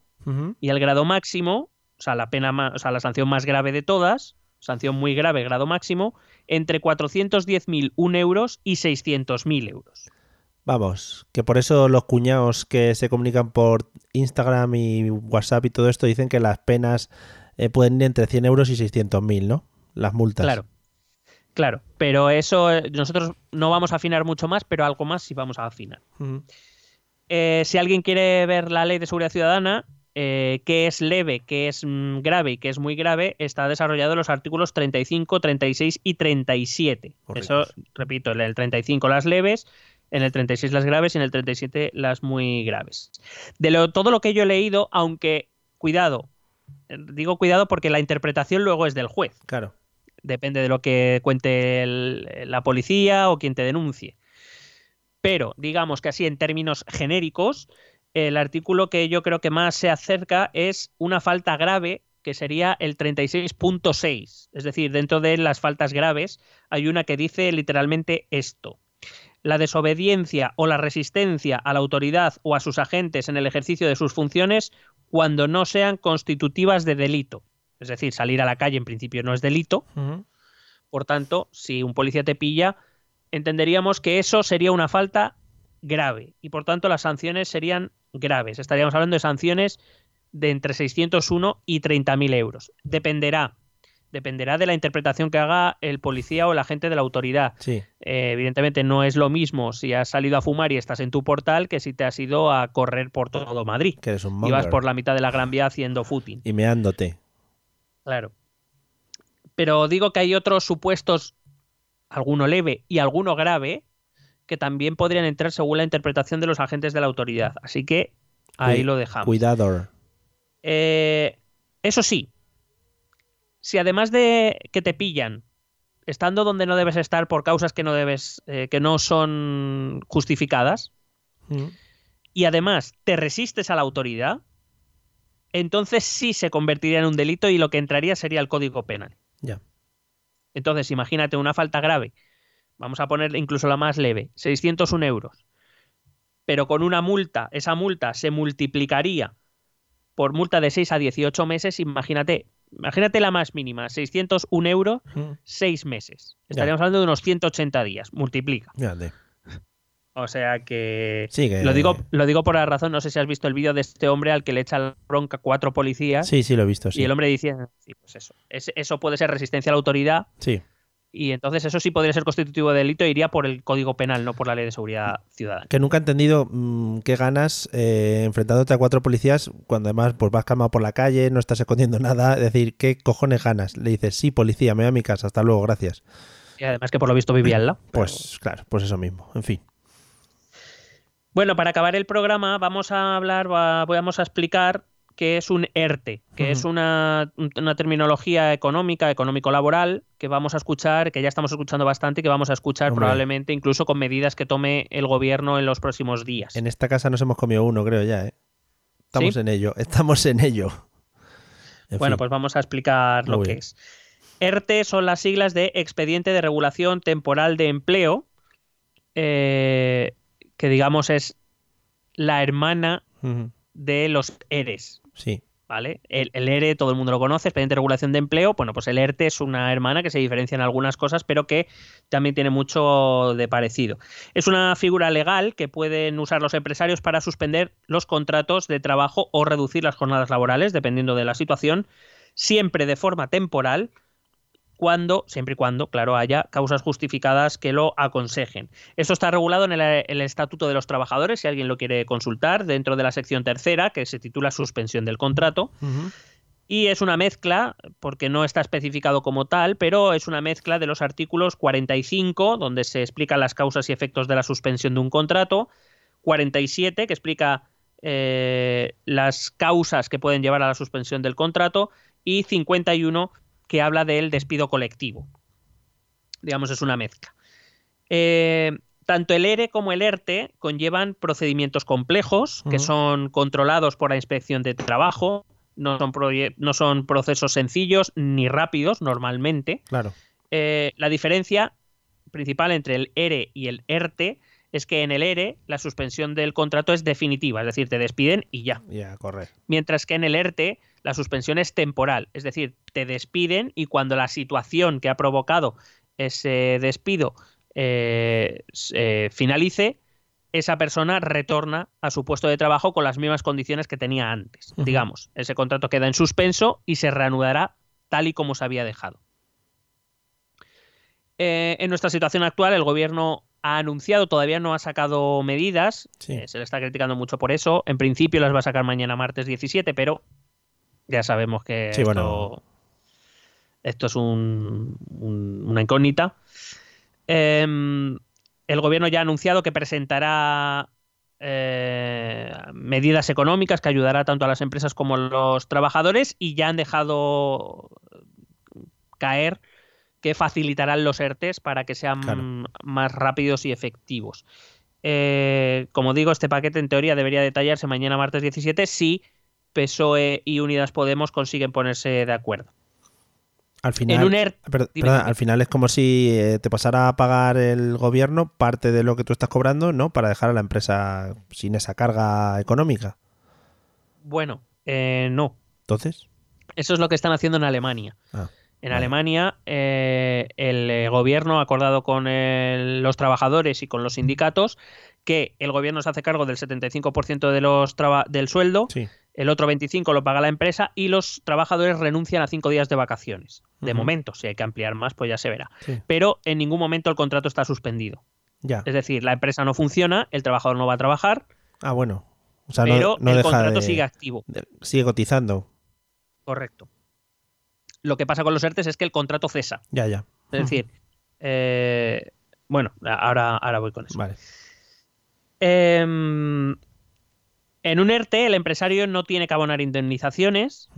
y el grado máximo, o sea, la pena ma- o sea, la sanción más grave de todas, sanción muy grave, grado máximo, entre 410.001 euros y 600.000 euros. Vamos, que por eso los cuñados que se comunican por Instagram y WhatsApp y todo esto dicen que las penas eh, pueden ir entre 100 euros y 600 mil, ¿no? Las multas. Claro. Claro, pero eso eh, nosotros no vamos a afinar mucho más, pero algo más sí vamos a afinar. Eh, si alguien quiere ver la ley de seguridad ciudadana, eh, que es leve, que es mm, grave y que es muy grave, está desarrollado en los artículos 35, 36 y 37. Muy Eso, repito, en el 35 las leves, en el 36 las graves y en el 37 las muy graves. De lo, todo lo que yo he leído, aunque, cuidado, digo cuidado porque la interpretación luego es del juez Claro. depende de lo que cuente el- la policía o quien te denuncie. Pero, digamos que así en términos genéricos, el artículo que yo creo que más se acerca es una falta grave, que sería el 36.6. Es decir, dentro de las faltas graves hay una que dice literalmente esto. La desobediencia o la resistencia a la autoridad o a sus agentes en el ejercicio de sus funciones cuando no sean constitutivas de delito. Es decir, salir a la calle en principio no es delito, por tanto, si un policía te pilla, entenderíamos que eso sería una falta grave y por tanto las sanciones serían graves. Estaríamos hablando de sanciones de entre 601 y 30.000 euros. Dependerá. Dependerá de la interpretación que haga el policía o el agente de la autoridad. Sí. Eh, evidentemente no es lo mismo si has salido a fumar y estás en tu portal que si te has ido a correr por todo Madrid. Que eres un Y vas por la mitad de la Gran Vía haciendo footing. Y meándote. Claro. Pero digo que hay otros supuestos, alguno leve y alguno grave, que también podrían entrar según la interpretación de los agentes de la autoridad. Así que ahí lo dejamos. Cuidador. Eh, eso sí, si además de que te pillan, estando donde no debes estar por causas que no debes, eh, que no son justificadas, Ujú. y además te resistes a la autoridad, entonces sí se convertiría en un delito y lo que entraría sería el Código Penal. Ya. Entonces, imagínate una falta grave, vamos a ponerle incluso la más leve, 601 euros, pero con una multa, esa multa se multiplicaría por multa de 6 a 18 meses, imagínate, imagínate la más mínima, 601 euros, Mm. 6 meses. Estaríamos hablando de unos 180 días, multiplica. O sea que... Sí, que- Lo digo, lo digo por la razón, no sé si has visto el vídeo de este hombre al que le echa la bronca cuatro policías Sí, sí, lo he visto, sí. y el hombre dice, sí, pues eso, Es- eso puede ser resistencia a la autoridad Sí. Y entonces eso sí podría ser constitutivo de delito, iría por el Código Penal, no por la Ley de Seguridad Ciudadana. Que nunca he entendido mm, qué ganas eh, enfrentándote a cuatro policías cuando además pues vas calmado por la calle, no estás escondiendo nada. Es decir, ¿qué cojones ganas? Le dices, sí, policía, me voy a mi casa, hasta luego, gracias. Y además que por lo visto vivía al lado. Pues claro, pues eso mismo. En fin. Bueno, para acabar el programa vamos a hablar, va- vamos a explicar qué es un ERTE, que es una, una terminología económica, económico-laboral, que vamos a escuchar, que ya estamos escuchando bastante y que vamos a escuchar Hombre. probablemente incluso con medidas que tome el gobierno en los próximos días. En esta casa nos hemos comido uno, creo ya, ¿eh? Estamos ¿Sí? en ello, estamos en ello. En Bueno, fin. pues vamos a explicar lo que es. ERTE son las siglas de Expediente de Regulación Temporal de Empleo, eh, que digamos es la hermana de los ERES. Sí. ¿Vale? El, el ERE todo el mundo lo conoce, expediente de regulación de empleo. Bueno, pues el ERTE es una hermana que se diferencia en algunas cosas, pero que también tiene mucho de parecido. Es una figura legal que pueden usar los empresarios para suspender los contratos de trabajo o reducir las jornadas laborales, dependiendo de la situación, siempre de forma temporal, cuando, siempre y cuando, claro, haya causas justificadas que lo aconsejen. Esto está regulado en el, el Estatuto de los Trabajadores, si alguien lo quiere consultar, dentro de la sección tercera, que se titula Suspensión del contrato. Y es una mezcla, porque no está especificado como tal, pero es una mezcla de los artículos 45, donde se explican las causas y efectos de la suspensión de un contrato, 47, que explica eh, las causas que pueden llevar a la suspensión del contrato, y 51, que habla del despido colectivo. Digamos, es una mezcla. Eh, tanto el ERE como el ERTE conllevan procedimientos complejos que son controlados por la inspección de trabajo, no son, no son procesos sencillos ni rápidos normalmente. Claro. Eh, la diferencia principal entre el ERE y el ERTE es que en el ERE la suspensión del contrato es definitiva, es decir, te despiden y ya. Ya, correr. Mientras que en el ERTE la suspensión es temporal, es decir, te despiden y cuando la situación que ha provocado ese despido eh, eh, finalice, esa persona retorna a su puesto de trabajo con las mismas condiciones que tenía antes. Digamos, ese contrato queda en suspenso y se reanudará tal y como se había dejado. Eh, en nuestra situación actual, el gobierno ha anunciado, todavía no ha sacado medidas, Sí. eh, se le está criticando mucho por eso. En principio las va a sacar mañana martes 17, pero ya sabemos que Sí, esto, bueno. esto es un- un- una incógnita. Em, el gobierno ya ha anunciado que presentará eh, medidas económicas que ayudará tanto a las empresas como a los trabajadores y ya han dejado caer que facilitarán los ERTES para que sean Claro. más rápidos y efectivos. Eh, como digo, este paquete en teoría debería detallarse mañana martes 17 si PSOE E y Unidas Podemos consiguen ponerse de acuerdo. Al final, un per- dime, perdona, dime. al final es como si eh, te pasara a pagar el gobierno parte de lo que tú estás cobrando, ¿no? Para dejar a la empresa sin esa carga económica. Bueno, eh, no. Entonces, Eso es lo que están haciendo en Alemania. ah, En Vale. Alemania, eh, el eh, gobierno ha acordado con el- los trabajadores y con los sindicatos que el gobierno se hace cargo del 75% de los traba- del sueldo, sí. El otro 25% lo paga la empresa y los trabajadores renuncian a cinco días de vacaciones. De momento, si hay que ampliar más, pues ya se verá. Sí. Pero en ningún momento el contrato está suspendido. Ya. Es decir, la empresa no funciona, el trabajador no va a trabajar, Ah, bueno. O sea, pero no, el deja contrato de- sigue activo. de- sigue cotizando. Correcto. Lo que pasa con los ERTES es que el contrato cesa. Ya, ya. Es decir, eh, bueno, ahora, ahora voy con eso. Vale. Em, en un ERTE, el empresario no tiene que abonar indemnizaciones,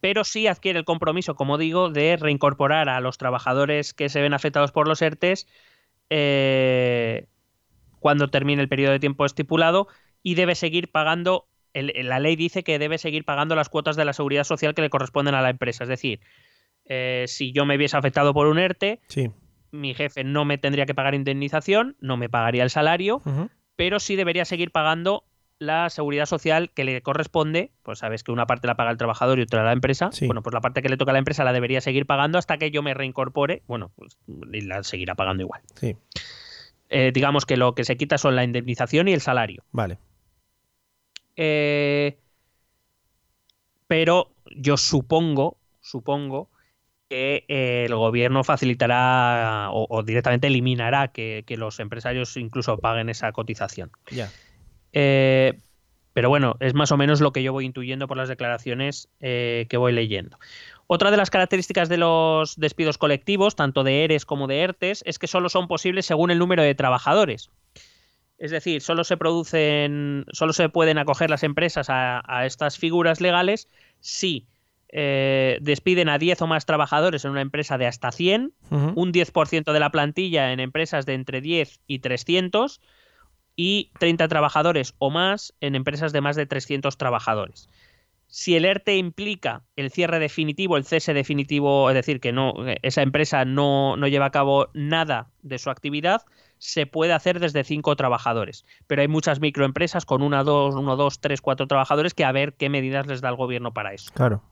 pero sí adquiere el compromiso, como digo, de reincorporar a los trabajadores que se ven afectados por los ERTES eh, cuando termine el periodo de tiempo estipulado y debe seguir pagando. el- la ley dice que debe seguir pagando las cuotas de la seguridad social que le corresponden a la empresa. Es decir, eh, si yo me viese afectado por un ERTE, Sí. mi jefe no me tendría que pagar indemnización, no me pagaría el salario, pero sí debería seguir pagando la seguridad social que le corresponde, pues sabes que una parte la paga el trabajador y otra la empresa, Sí. bueno, pues la parte que le toca a la empresa la debería seguir pagando hasta que yo me reincorpore, bueno, pues la seguirá pagando igual. Sí, Eh, digamos que lo que se quita son la indemnización y el salario. vale. Eh, pero yo supongo, supongo que eh, el gobierno facilitará o, o directamente eliminará que, que los empresarios incluso paguen esa cotización. Ya. Eh, pero bueno, es más o menos lo que yo voy intuyendo por las declaraciones eh, que voy leyendo. Otra de las características de los despidos colectivos, tanto de ERES como de ERTES, es que solo son posibles según el número de trabajadores. Es decir, solo se producen, solo se pueden acoger las empresas a, a estas figuras legales si eh, despiden a 10 o más trabajadores en una empresa de hasta 100, Ujú. un 10% de la plantilla en empresas de entre 10 y 300 y 30 trabajadores o más en empresas de más de 300 trabajadores. Si el ERTE implica el cierre definitivo, el cese definitivo, es decir, que no, esa empresa no, no lleva a cabo nada de su actividad, se puede hacer desde cinco trabajadores. Pero hay muchas microempresas con una, dos, uno, dos, tres, cuatro trabajadores que a ver qué medidas les da el gobierno para eso. Claro.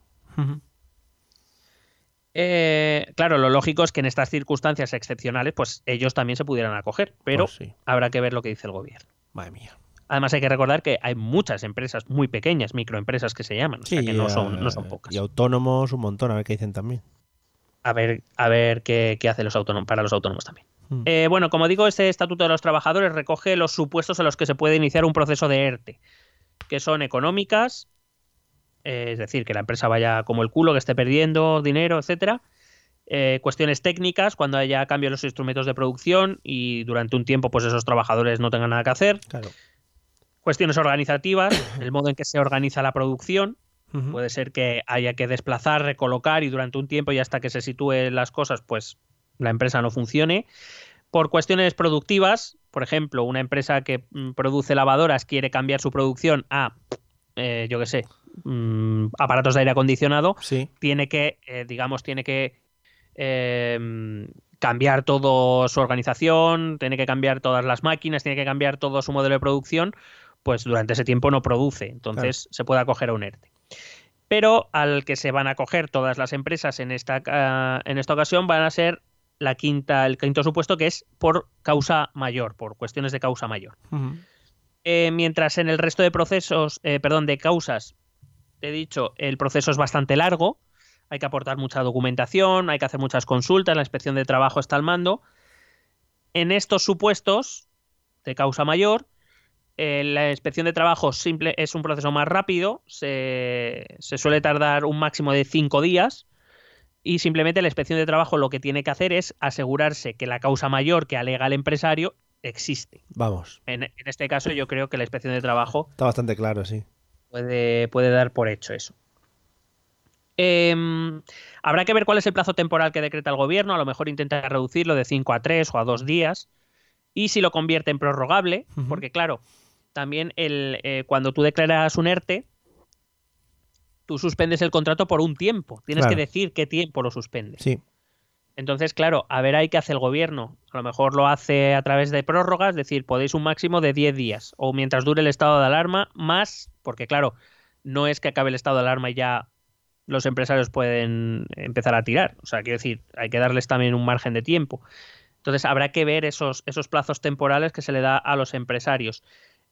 Eh, claro, lo lógico es que en estas circunstancias excepcionales, pues ellos también se pudieran acoger, pero Pues sí. habrá que ver lo que dice el gobierno. Madre mía. Además hay que recordar que hay muchas empresas muy pequeñas, microempresas que se llaman, o sea que no son, no son pocas. Y autónomos un montón, a ver qué dicen también. A ver, a ver qué, qué hace los autónomos, para los autónomos también. Mm. Eh, bueno, como digo, este Estatuto de los Trabajadores recoge los supuestos en los que se puede iniciar un proceso de ERTE, que son económicas, eh, es decir, que la empresa vaya como el culo, que esté perdiendo dinero, etcétera. Eh, cuestiones técnicas, cuando haya cambio en los instrumentos de producción y durante un tiempo pues esos trabajadores no tengan nada que hacer. Claro. Cuestiones organizativas, el modo en que se organiza la producción. Puede ser que haya que desplazar, recolocar y durante un tiempo y hasta que se sitúen las cosas, pues la empresa no funcione. Por cuestiones productivas, por ejemplo, una empresa que mm, produce lavadoras quiere cambiar su producción a, eh, yo qué sé, mm, aparatos de aire acondicionado, Sí. tiene que, eh, digamos, tiene que eh, cambiar toda su organización, tiene que cambiar todas las máquinas, tiene que cambiar todo su modelo de producción, pues durante ese tiempo no produce. Entonces se puede acoger a un ERTE. Pero al que se van a acoger todas las empresas en esta, ah, en esta ocasión van a ser la quinta, el quinto supuesto que es por causa mayor, por cuestiones de causa mayor. Eh, mientras en el resto de procesos, eh, perdón, de causas, he dicho, el proceso es bastante largo, hay que aportar mucha documentación, hay que hacer muchas consultas, la inspección de trabajo está al mando. En estos supuestos de causa mayor, eh, la inspección de trabajo simple es un proceso más rápido, se suele tardar un máximo de cinco días y simplemente la inspección de trabajo lo que tiene que hacer es asegurarse que la causa mayor que alega el empresario existe. Vamos. En, en este caso yo creo que la inspección de trabajo Está bastante claro, sí. puede, puede dar por hecho eso. Em, habrá que ver cuál es el plazo temporal que decreta el gobierno, a lo mejor intenta reducirlo de 5 a 3 o a 2 días, y si lo convierte en prorrogable, porque claro, también el, eh, cuando tú declaras un ERTE, tú suspendes el contrato por un tiempo, tienes Claro. que decir qué tiempo lo suspendes. Sí. Entonces, claro, a ver ahí qué hace el gobierno. A lo mejor lo hace a través de prórrogas, es decir, podéis un máximo de 10 días o mientras dure el estado de alarma, más, porque claro, no es que acabe el estado de alarma y ya los empresarios pueden empezar a tirar. O sea, quiero decir, hay que darles también un margen de tiempo. Entonces, habrá que ver esos, esos plazos temporales que se le da a los empresarios.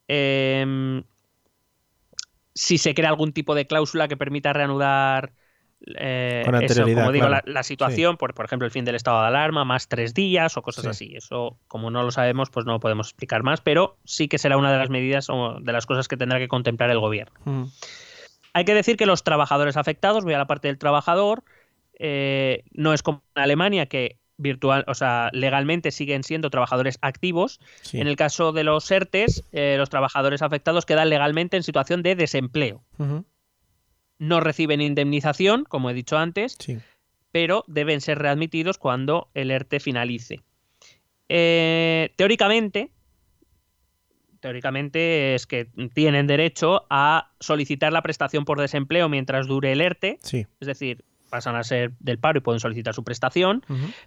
Em, si se crea algún tipo de cláusula que permita reanudar eh, Con eso, anterioridad, como digo, claro. la, la situación, por, por ejemplo, el fin del estado de alarma, más tres días o cosas Sí. así. Eso, como no lo sabemos, pues no lo podemos explicar más, pero sí que será una de las medidas o de las cosas que tendrá que contemplar el gobierno. Ujú. Hay que decir que los trabajadores afectados, voy a la parte del trabajador, eh, no es como en Alemania que virtual, o sea, legalmente siguen siendo trabajadores activos. Sí. En el caso de los ERTES, eh, los trabajadores afectados quedan legalmente en situación de desempleo. Ujú. No reciben indemnización, como he dicho antes, Sí. pero deben ser readmitidos cuando el ERTE finalice. Eh, teóricamente, teóricamente es que tienen derecho a solicitar la prestación por desempleo mientras dure el ERTE, Sí. es decir, pasan a ser del paro y pueden solicitar su prestación,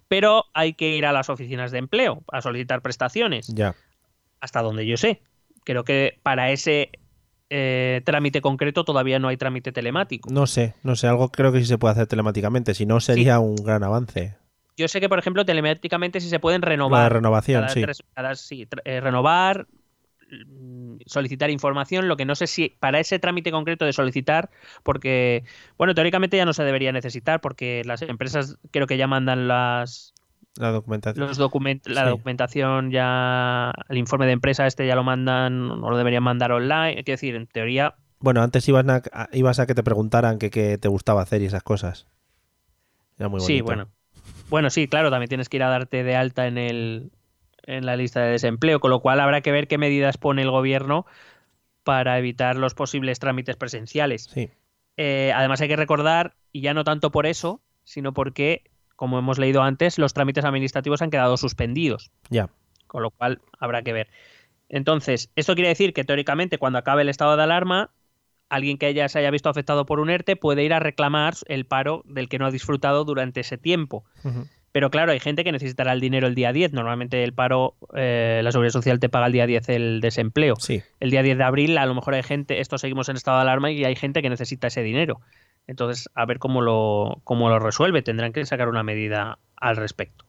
pero hay que ir a las oficinas de empleo a solicitar prestaciones Ya. hasta donde yo sé. Creo que para ese eh, trámite concreto todavía no hay trámite telemático. No sé, no sé, algo creo que sí se puede hacer telemáticamente, si no sería un gran avance. Yo sé que, por ejemplo, telemáticamente sí se pueden La de renovar. renovación, cada sí. tres- cada- sí, eh, renovar, mm, solicitar información, lo que no sé si para ese trámite concreto de solicitar, porque, bueno, teóricamente ya no se debería necesitar, porque las empresas creo que ya mandan las, La documentación. los document la Sí. documentación ya, el informe de empresa este ya lo mandan, o lo deberían mandar online, quiero decir, en teoría, Bueno, antes ibas a, ibas a que te preguntaran qué qué te gustaba hacer y esas cosas. Era muy bonito. sí, bueno. Bueno, sí, claro, también tienes que ir a darte de alta en el en la lista de desempleo, con lo cual habrá que ver qué medidas pone el gobierno para evitar los posibles trámites presenciales. Sí, Eh, además hay que recordar, y ya no tanto por eso, sino porque, como hemos leído antes, los trámites administrativos han quedado suspendidos, ya. con lo cual habrá que ver. Entonces, esto quiere decir que teóricamente cuando acabe el estado de alarma, alguien que ya se haya visto afectado por un ERTE puede ir a reclamar el paro del que no ha disfrutado durante ese tiempo. Pero claro, hay gente que necesitará el dinero el día 10. Normalmente el paro, eh, la seguridad social te paga el día 10 el desempleo. Sí, El día 10 de abril a lo mejor hay gente, esto seguimos en estado de alarma y hay gente que necesita ese dinero. Entonces, a ver cómo lo, cómo lo resuelve. Tendrán que sacar una medida al respecto.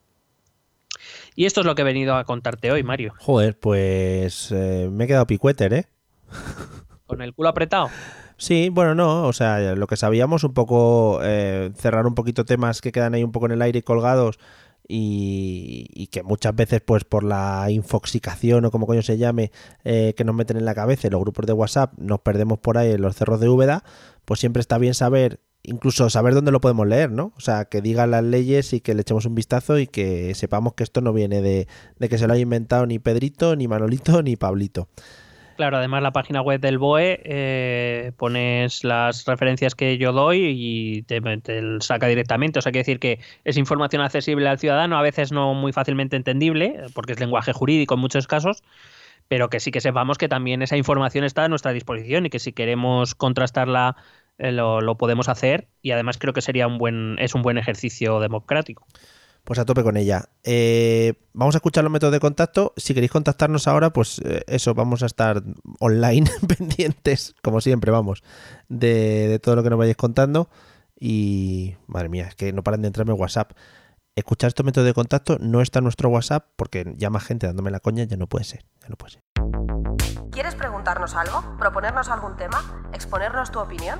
Y esto es lo que he venido a contarte hoy, Mario. joder, pues eh, me he quedado picueter, ¿eh? Con el culo apretado. Sí, bueno, no, o sea, lo que sabíamos, un poco eh, cerrar un poquito temas que quedan ahí un poco en el aire y colgados y, y que muchas veces, pues por la infoxicación o como coño se llame, eh, que nos meten en la cabeza los grupos de WhatsApp, nos perdemos por ahí en los cerros de Úbeda, pues siempre está bien saber, incluso saber dónde lo podemos leer, ¿no? O sea, que digan las leyes y que le echemos un vistazo y que sepamos que esto no viene de, que se lo haya inventado ni Pedrito, ni Manolito, ni Pablito. Claro, además la página web del BOE eh, pones las referencias que yo doy y te, te saca directamente. O sea, quiere decir que es información accesible al ciudadano, a veces no muy fácilmente entendible, porque es lenguaje jurídico en muchos casos, pero que sí que sepamos que también esa información está a nuestra disposición y que si queremos contrastarla eh, lo, podemos hacer y además creo que sería un buen es un buen ejercicio democrático. Pues a tope con ella. Eh, vamos a escuchar los métodos de contacto. Si queréis contactarnos ahora, pues eh, eso, vamos a estar online pendientes, como siempre, vamos, de, de todo lo que nos vayáis contando. Y, madre mía, es que no paran de entrarme en WhatsApp. Escuchar estos métodos de contacto no está en nuestro WhatsApp porque más gente dándome la coña ya no puede ser. Ya no puede ser. ¿Quieres preguntarnos algo? ¿Proponernos algún tema? ¿Exponernos tu opinión?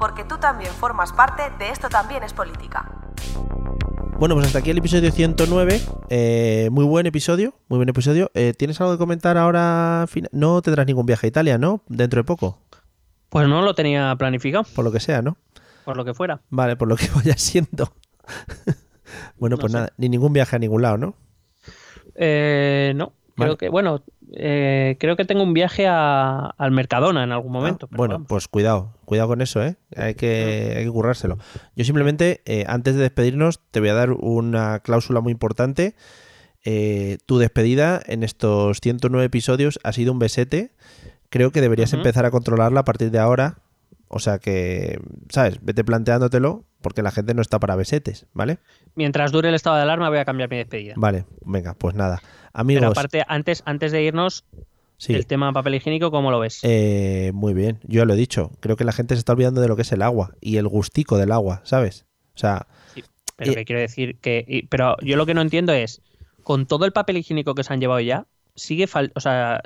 porque tú también formas parte de Esto también es política. Bueno, pues hasta aquí el episodio 109. Eh, muy buen episodio, muy buen episodio. Eh, ¿Tienes algo que comentar ahora? No tendrás ningún viaje a Italia, ¿no? Dentro de poco, Pues no lo tenía planificado, por lo que sea, ¿no? por lo que fuera. Vale, por lo que vaya siendo. bueno, No pues sé. nada, ni ningún viaje a ningún lado, ¿no? Eh, no, Vale. creo que, bueno, eh, creo que tengo un viaje a- al Mercadona en algún momento. Ah, pero bueno, vamos. pues cuidado, cuidado con eso, ¿eh? Hay que, hay que currárselo. Yo simplemente, eh, antes de despedirnos, te voy a dar una cláusula muy importante. Eh, tu despedida en estos 109 episodios ha sido un besete. Creo que deberías empezar a controlarla a partir de ahora. O sea que, ¿sabes? Vete planteándotelo porque la gente no está para besetes, ¿vale? Mientras dure el estado de alarma voy a cambiar mi despedida. Vale, venga, pues nada. Amigos, Pero aparte, antes, antes de irnos, sí. el tema papel higiénico, ¿cómo lo ves? Eh, muy bien, yo ya lo he dicho. Creo que la gente se está olvidando de lo que es el agua y el gustico del agua, ¿sabes? O sea, Pero eh, que quiero decir que. y- pero yo lo que no entiendo es, con todo el papel higiénico que se han llevado ya, sigue fal- o sea,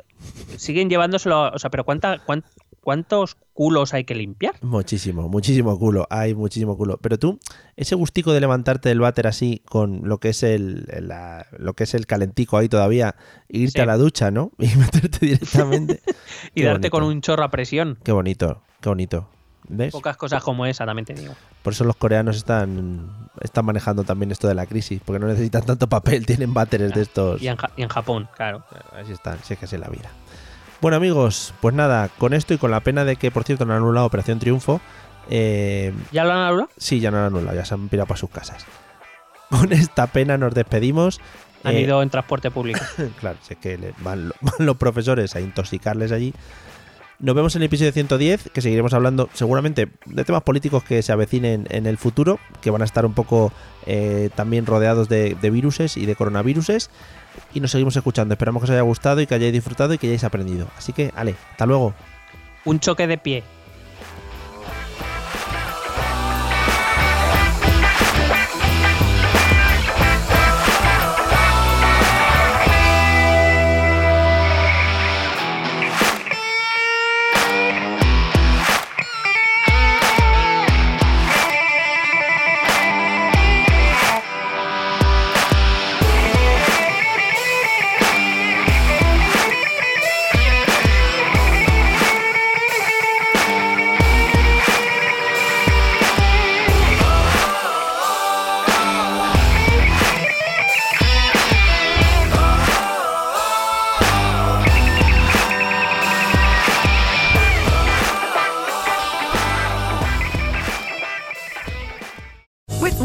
siguen llevándoselo. O sea, pero cuánta, cuán- ¿cuántos culos hay que limpiar? muchísimo, muchísimo culo. Hay muchísimo culo. Pero tú, ese gustico de levantarte del váter así con lo que es el, la- lo que es el calentico ahí todavía, e irte Sí. a la ducha, ¿no? Y meterte directamente. Y Qué darte con un chorro a presión. Qué bonito, qué bonito. ¿Ves? Pocas cosas como esa, también te digo. Por eso los coreanos están, están manejando también esto de la crisis, porque no necesitan tanto papel, tienen váteres de estos. Y en, Ja- y en Japón, claro. Así están, si es que así es la vida. Bueno amigos, pues nada, con esto y con la pena de que por cierto no han anulado Operación Triunfo, eh, ¿Ya lo han hablado? sí, ya no han anulado, ya se han pirado para sus casas. Con esta pena nos despedimos. Han Eh, ido en transporte público. claro, sé que van, lo- van los profesores a intoxicarles allí. Nos vemos en el episodio 110, que seguiremos hablando seguramente de temas políticos que se avecinen en el futuro, que van a estar un poco eh, también rodeados de, de viruses y de coronaviruses. Y nos seguimos escuchando. Esperamos que os haya gustado y que hayáis disfrutado y que hayáis aprendido. Así que, ale, hasta luego. Un choque de pie.